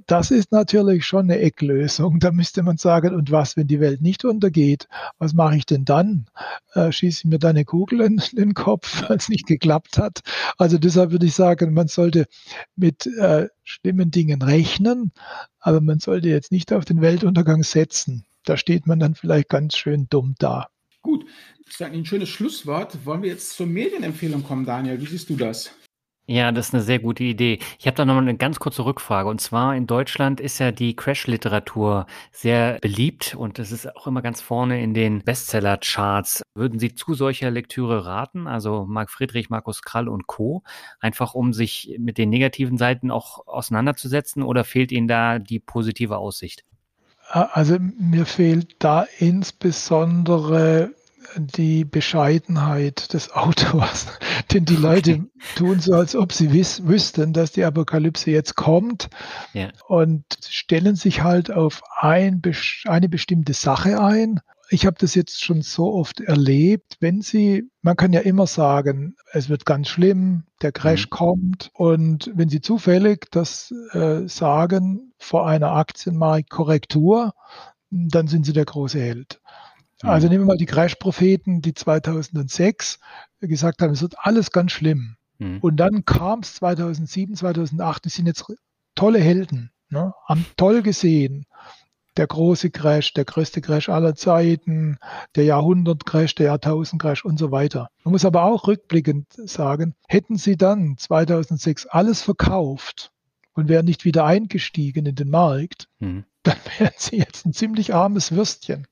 das ist natürlich schon eine Ecklösung. Da müsste man sagen, und was, wenn die Welt nicht untergeht? Was mache ich denn dann? Äh, schieße ich mir da eine Kugel in, den Kopf, weil es nicht geklappt hat? Also deshalb würde ich sagen, man sollte mit äh, schlimmen Dingen rechnen, aber man sollte jetzt nicht auf den Weltuntergang setzen. Da steht man dann vielleicht ganz schön dumm da. Gut, das ist ein schönes Schlusswort. Wollen wir jetzt zur Medienempfehlung kommen, Daniel? Wie siehst du das? Ja, das ist eine sehr gute Idee. Ich habe da nochmal eine ganz kurze Rückfrage. Und zwar in Deutschland ist ja die Crash-Literatur sehr beliebt und es ist auch immer ganz vorne in den Bestseller-Charts. Würden Sie zu solcher Lektüre raten? Also Marc Friedrich, Markus Krall und Co. Einfach um sich mit den negativen Seiten auch auseinanderzusetzen oder fehlt Ihnen da die positive Aussicht? Also mir fehlt da insbesondere die Bescheidenheit des Autors. Denn die Leute tun so, als ob sie wiss, wüssten, dass die Apokalypse jetzt kommt ja. und stellen sich halt auf ein, eine bestimmte Sache ein. Ich habe das jetzt schon so oft erlebt, wenn Sie, man kann ja immer sagen, es wird ganz schlimm, der Crash mhm. kommt und wenn Sie zufällig das äh, sagen vor einer Aktienmarktkorrektur, dann sind Sie der große Held. Also nehmen wir mal die Crash-Propheten, die 2006 gesagt haben, es wird alles ganz schlimm. Mhm. Und dann kam es 2007, 2008, die sind jetzt tolle Helden, ne? haben toll gesehen. Der große Crash, der größte Crash aller Zeiten, der Jahrhundert-Crash, der Jahrtausend-Crash und so weiter. Man muss aber auch rückblickend sagen, hätten sie dann 2006 alles verkauft und wären nicht wieder eingestiegen in den Markt, mhm. dann wären sie jetzt ein ziemlich armes Würstchen.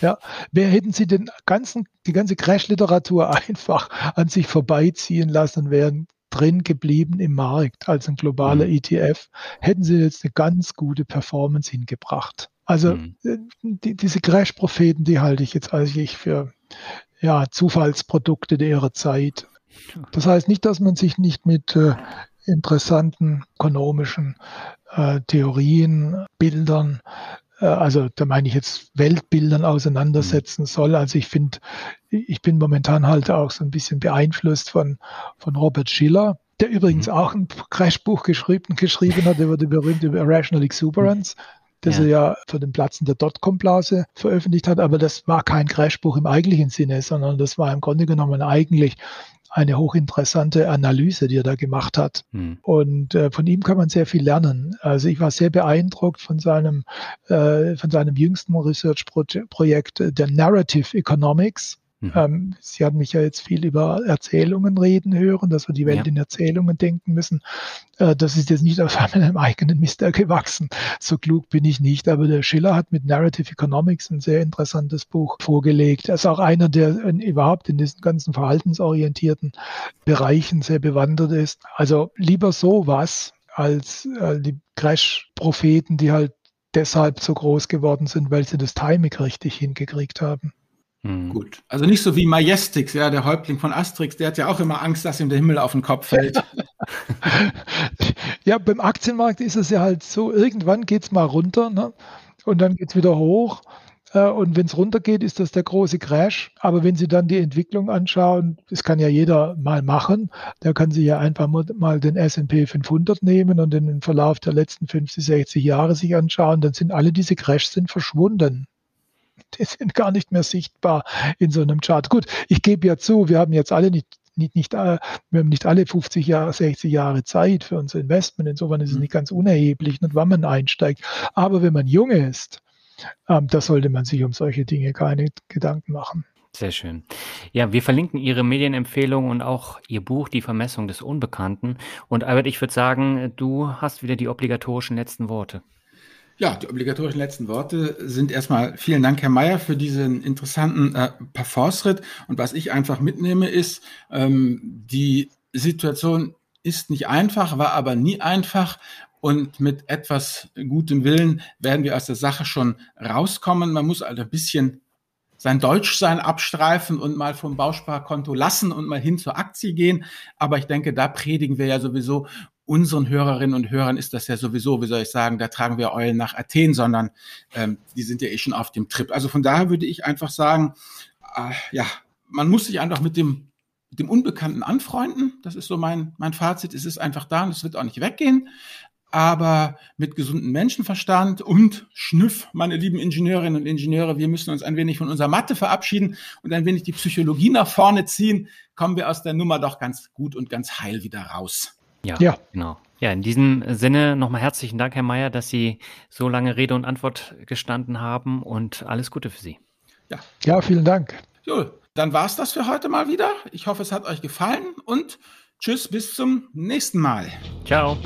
Ja, wer hätten Sie den ganzen, die ganze Crash-Literatur einfach an sich vorbeiziehen lassen und wären drin geblieben im Markt als ein globaler mhm. ETF, hätten Sie jetzt eine ganz gute Performance hingebracht. Also mhm. Äh, die, diese Crash-Propheten, die halte ich jetzt eigentlich für ja, Zufallsprodukte ihrer Zeit. Das heißt nicht, dass man sich nicht mit äh, interessanten ökonomischen äh, Theorien, Bildern also da meine ich jetzt Weltbildern auseinandersetzen mhm. soll. Also ich finde, ich bin momentan halt auch so ein bisschen beeinflusst von, von Robert Schiller, der übrigens mhm. auch ein Crashbuch geschrieben, geschrieben hat über die berühmte Irrational Exuberance. Mhm. das ja. er ja für den Platzen der Dotcom-Blase veröffentlicht hat, aber das war kein Crashbuch im eigentlichen Sinne, sondern das war im Grunde genommen eigentlich eine hochinteressante Analyse, die er da gemacht hat. Hm. Und äh, von ihm kann man sehr viel lernen. Also ich war sehr beeindruckt von seinem, äh, von seinem jüngsten Research-Projekt, äh, der Narrative Economics. Mhm. Ähm, Sie haben mich ja jetzt viel über Erzählungen reden hören, dass wir die Welt ja. in Erzählungen denken müssen. Äh, das ist jetzt nicht auf meinem eigenen Mister gewachsen. So klug bin ich nicht. Aber der Schiller hat mit Narrative Economics ein sehr interessantes Buch vorgelegt. Er ist auch einer, der in, überhaupt in diesen ganzen verhaltensorientierten Bereichen sehr bewandert ist. Also lieber sowas als äh, die Crash-Propheten, die halt deshalb so groß geworden sind, weil sie das Timing richtig hingekriegt haben. Hm. Gut. Also nicht so wie Majestix, ja, der Häuptling von Asterix, der hat ja auch immer Angst, dass ihm der Himmel auf den Kopf fällt. ja, beim Aktienmarkt ist es ja halt so, irgendwann geht es mal runter ne? und dann geht es wieder hoch. Äh, und wenn es runtergeht, ist das der große Crash. Aber wenn Sie dann die Entwicklung anschauen, das kann ja jeder mal machen, der kann sich ja einfach mal den S&P 500 nehmen und den Verlauf der letzten 50, 60 Jahre sich anschauen, dann sind alle diese Crashs sind verschwunden die sind gar nicht mehr sichtbar in so einem Chart. Gut, ich gebe ja zu, wir haben jetzt alle nicht nicht, nicht, äh, wir haben nicht alle 50 Jahre, 60 Jahre Zeit für unser Investment. Insofern ist es mhm. nicht ganz unerheblich, nicht, wann man einsteigt. Aber wenn man jung ist, ähm, da sollte man sich um solche Dinge keine Gedanken machen. Sehr schön. Ja, wir verlinken Ihre Medienempfehlung und auch Ihr Buch Die Vermessung des Unbekannten. Und Albert, ich würde sagen, du hast wieder die obligatorischen letzten Worte. Ja, die obligatorischen letzten Worte sind erstmal vielen Dank, Herr Mayer, für diesen interessanten äh, Parforce-Ritt. Und was ich einfach mitnehme, ist, ähm, die Situation ist nicht einfach, war aber nie einfach. Und mit etwas gutem Willen werden wir aus der Sache schon rauskommen. Man muss also ein bisschen sein Deutschsein abstreifen und mal vom Bausparkonto lassen und mal hin zur Aktie gehen. Aber ich denke, da predigen wir ja sowieso unseren Hörerinnen und Hörern ist das ja sowieso, wie soll ich sagen, da tragen wir Eulen nach Athen, sondern ähm, die sind ja eh schon auf dem Trip. Also von daher würde ich einfach sagen, äh, ja, man muss sich einfach mit dem, dem Unbekannten anfreunden. Das ist so mein, mein Fazit. Es ist einfach da und es wird auch nicht weggehen. Aber mit gesundem Menschenverstand und Schnüff, meine lieben Ingenieurinnen und Ingenieure, wir müssen uns ein wenig von unserer Mathe verabschieden und ein wenig die Psychologie nach vorne ziehen, kommen wir aus der Nummer doch ganz gut und ganz heil wieder raus. Ja, ja, genau. Ja, in diesem Sinne nochmal herzlichen Dank, Herr Mayer, dass Sie so lange Rede und Antwort gestanden haben und alles Gute für Sie. Ja, ja vielen Dank. So, dann war es das für heute mal wieder. Ich hoffe, es hat euch gefallen und tschüss, bis zum nächsten Mal. Ciao.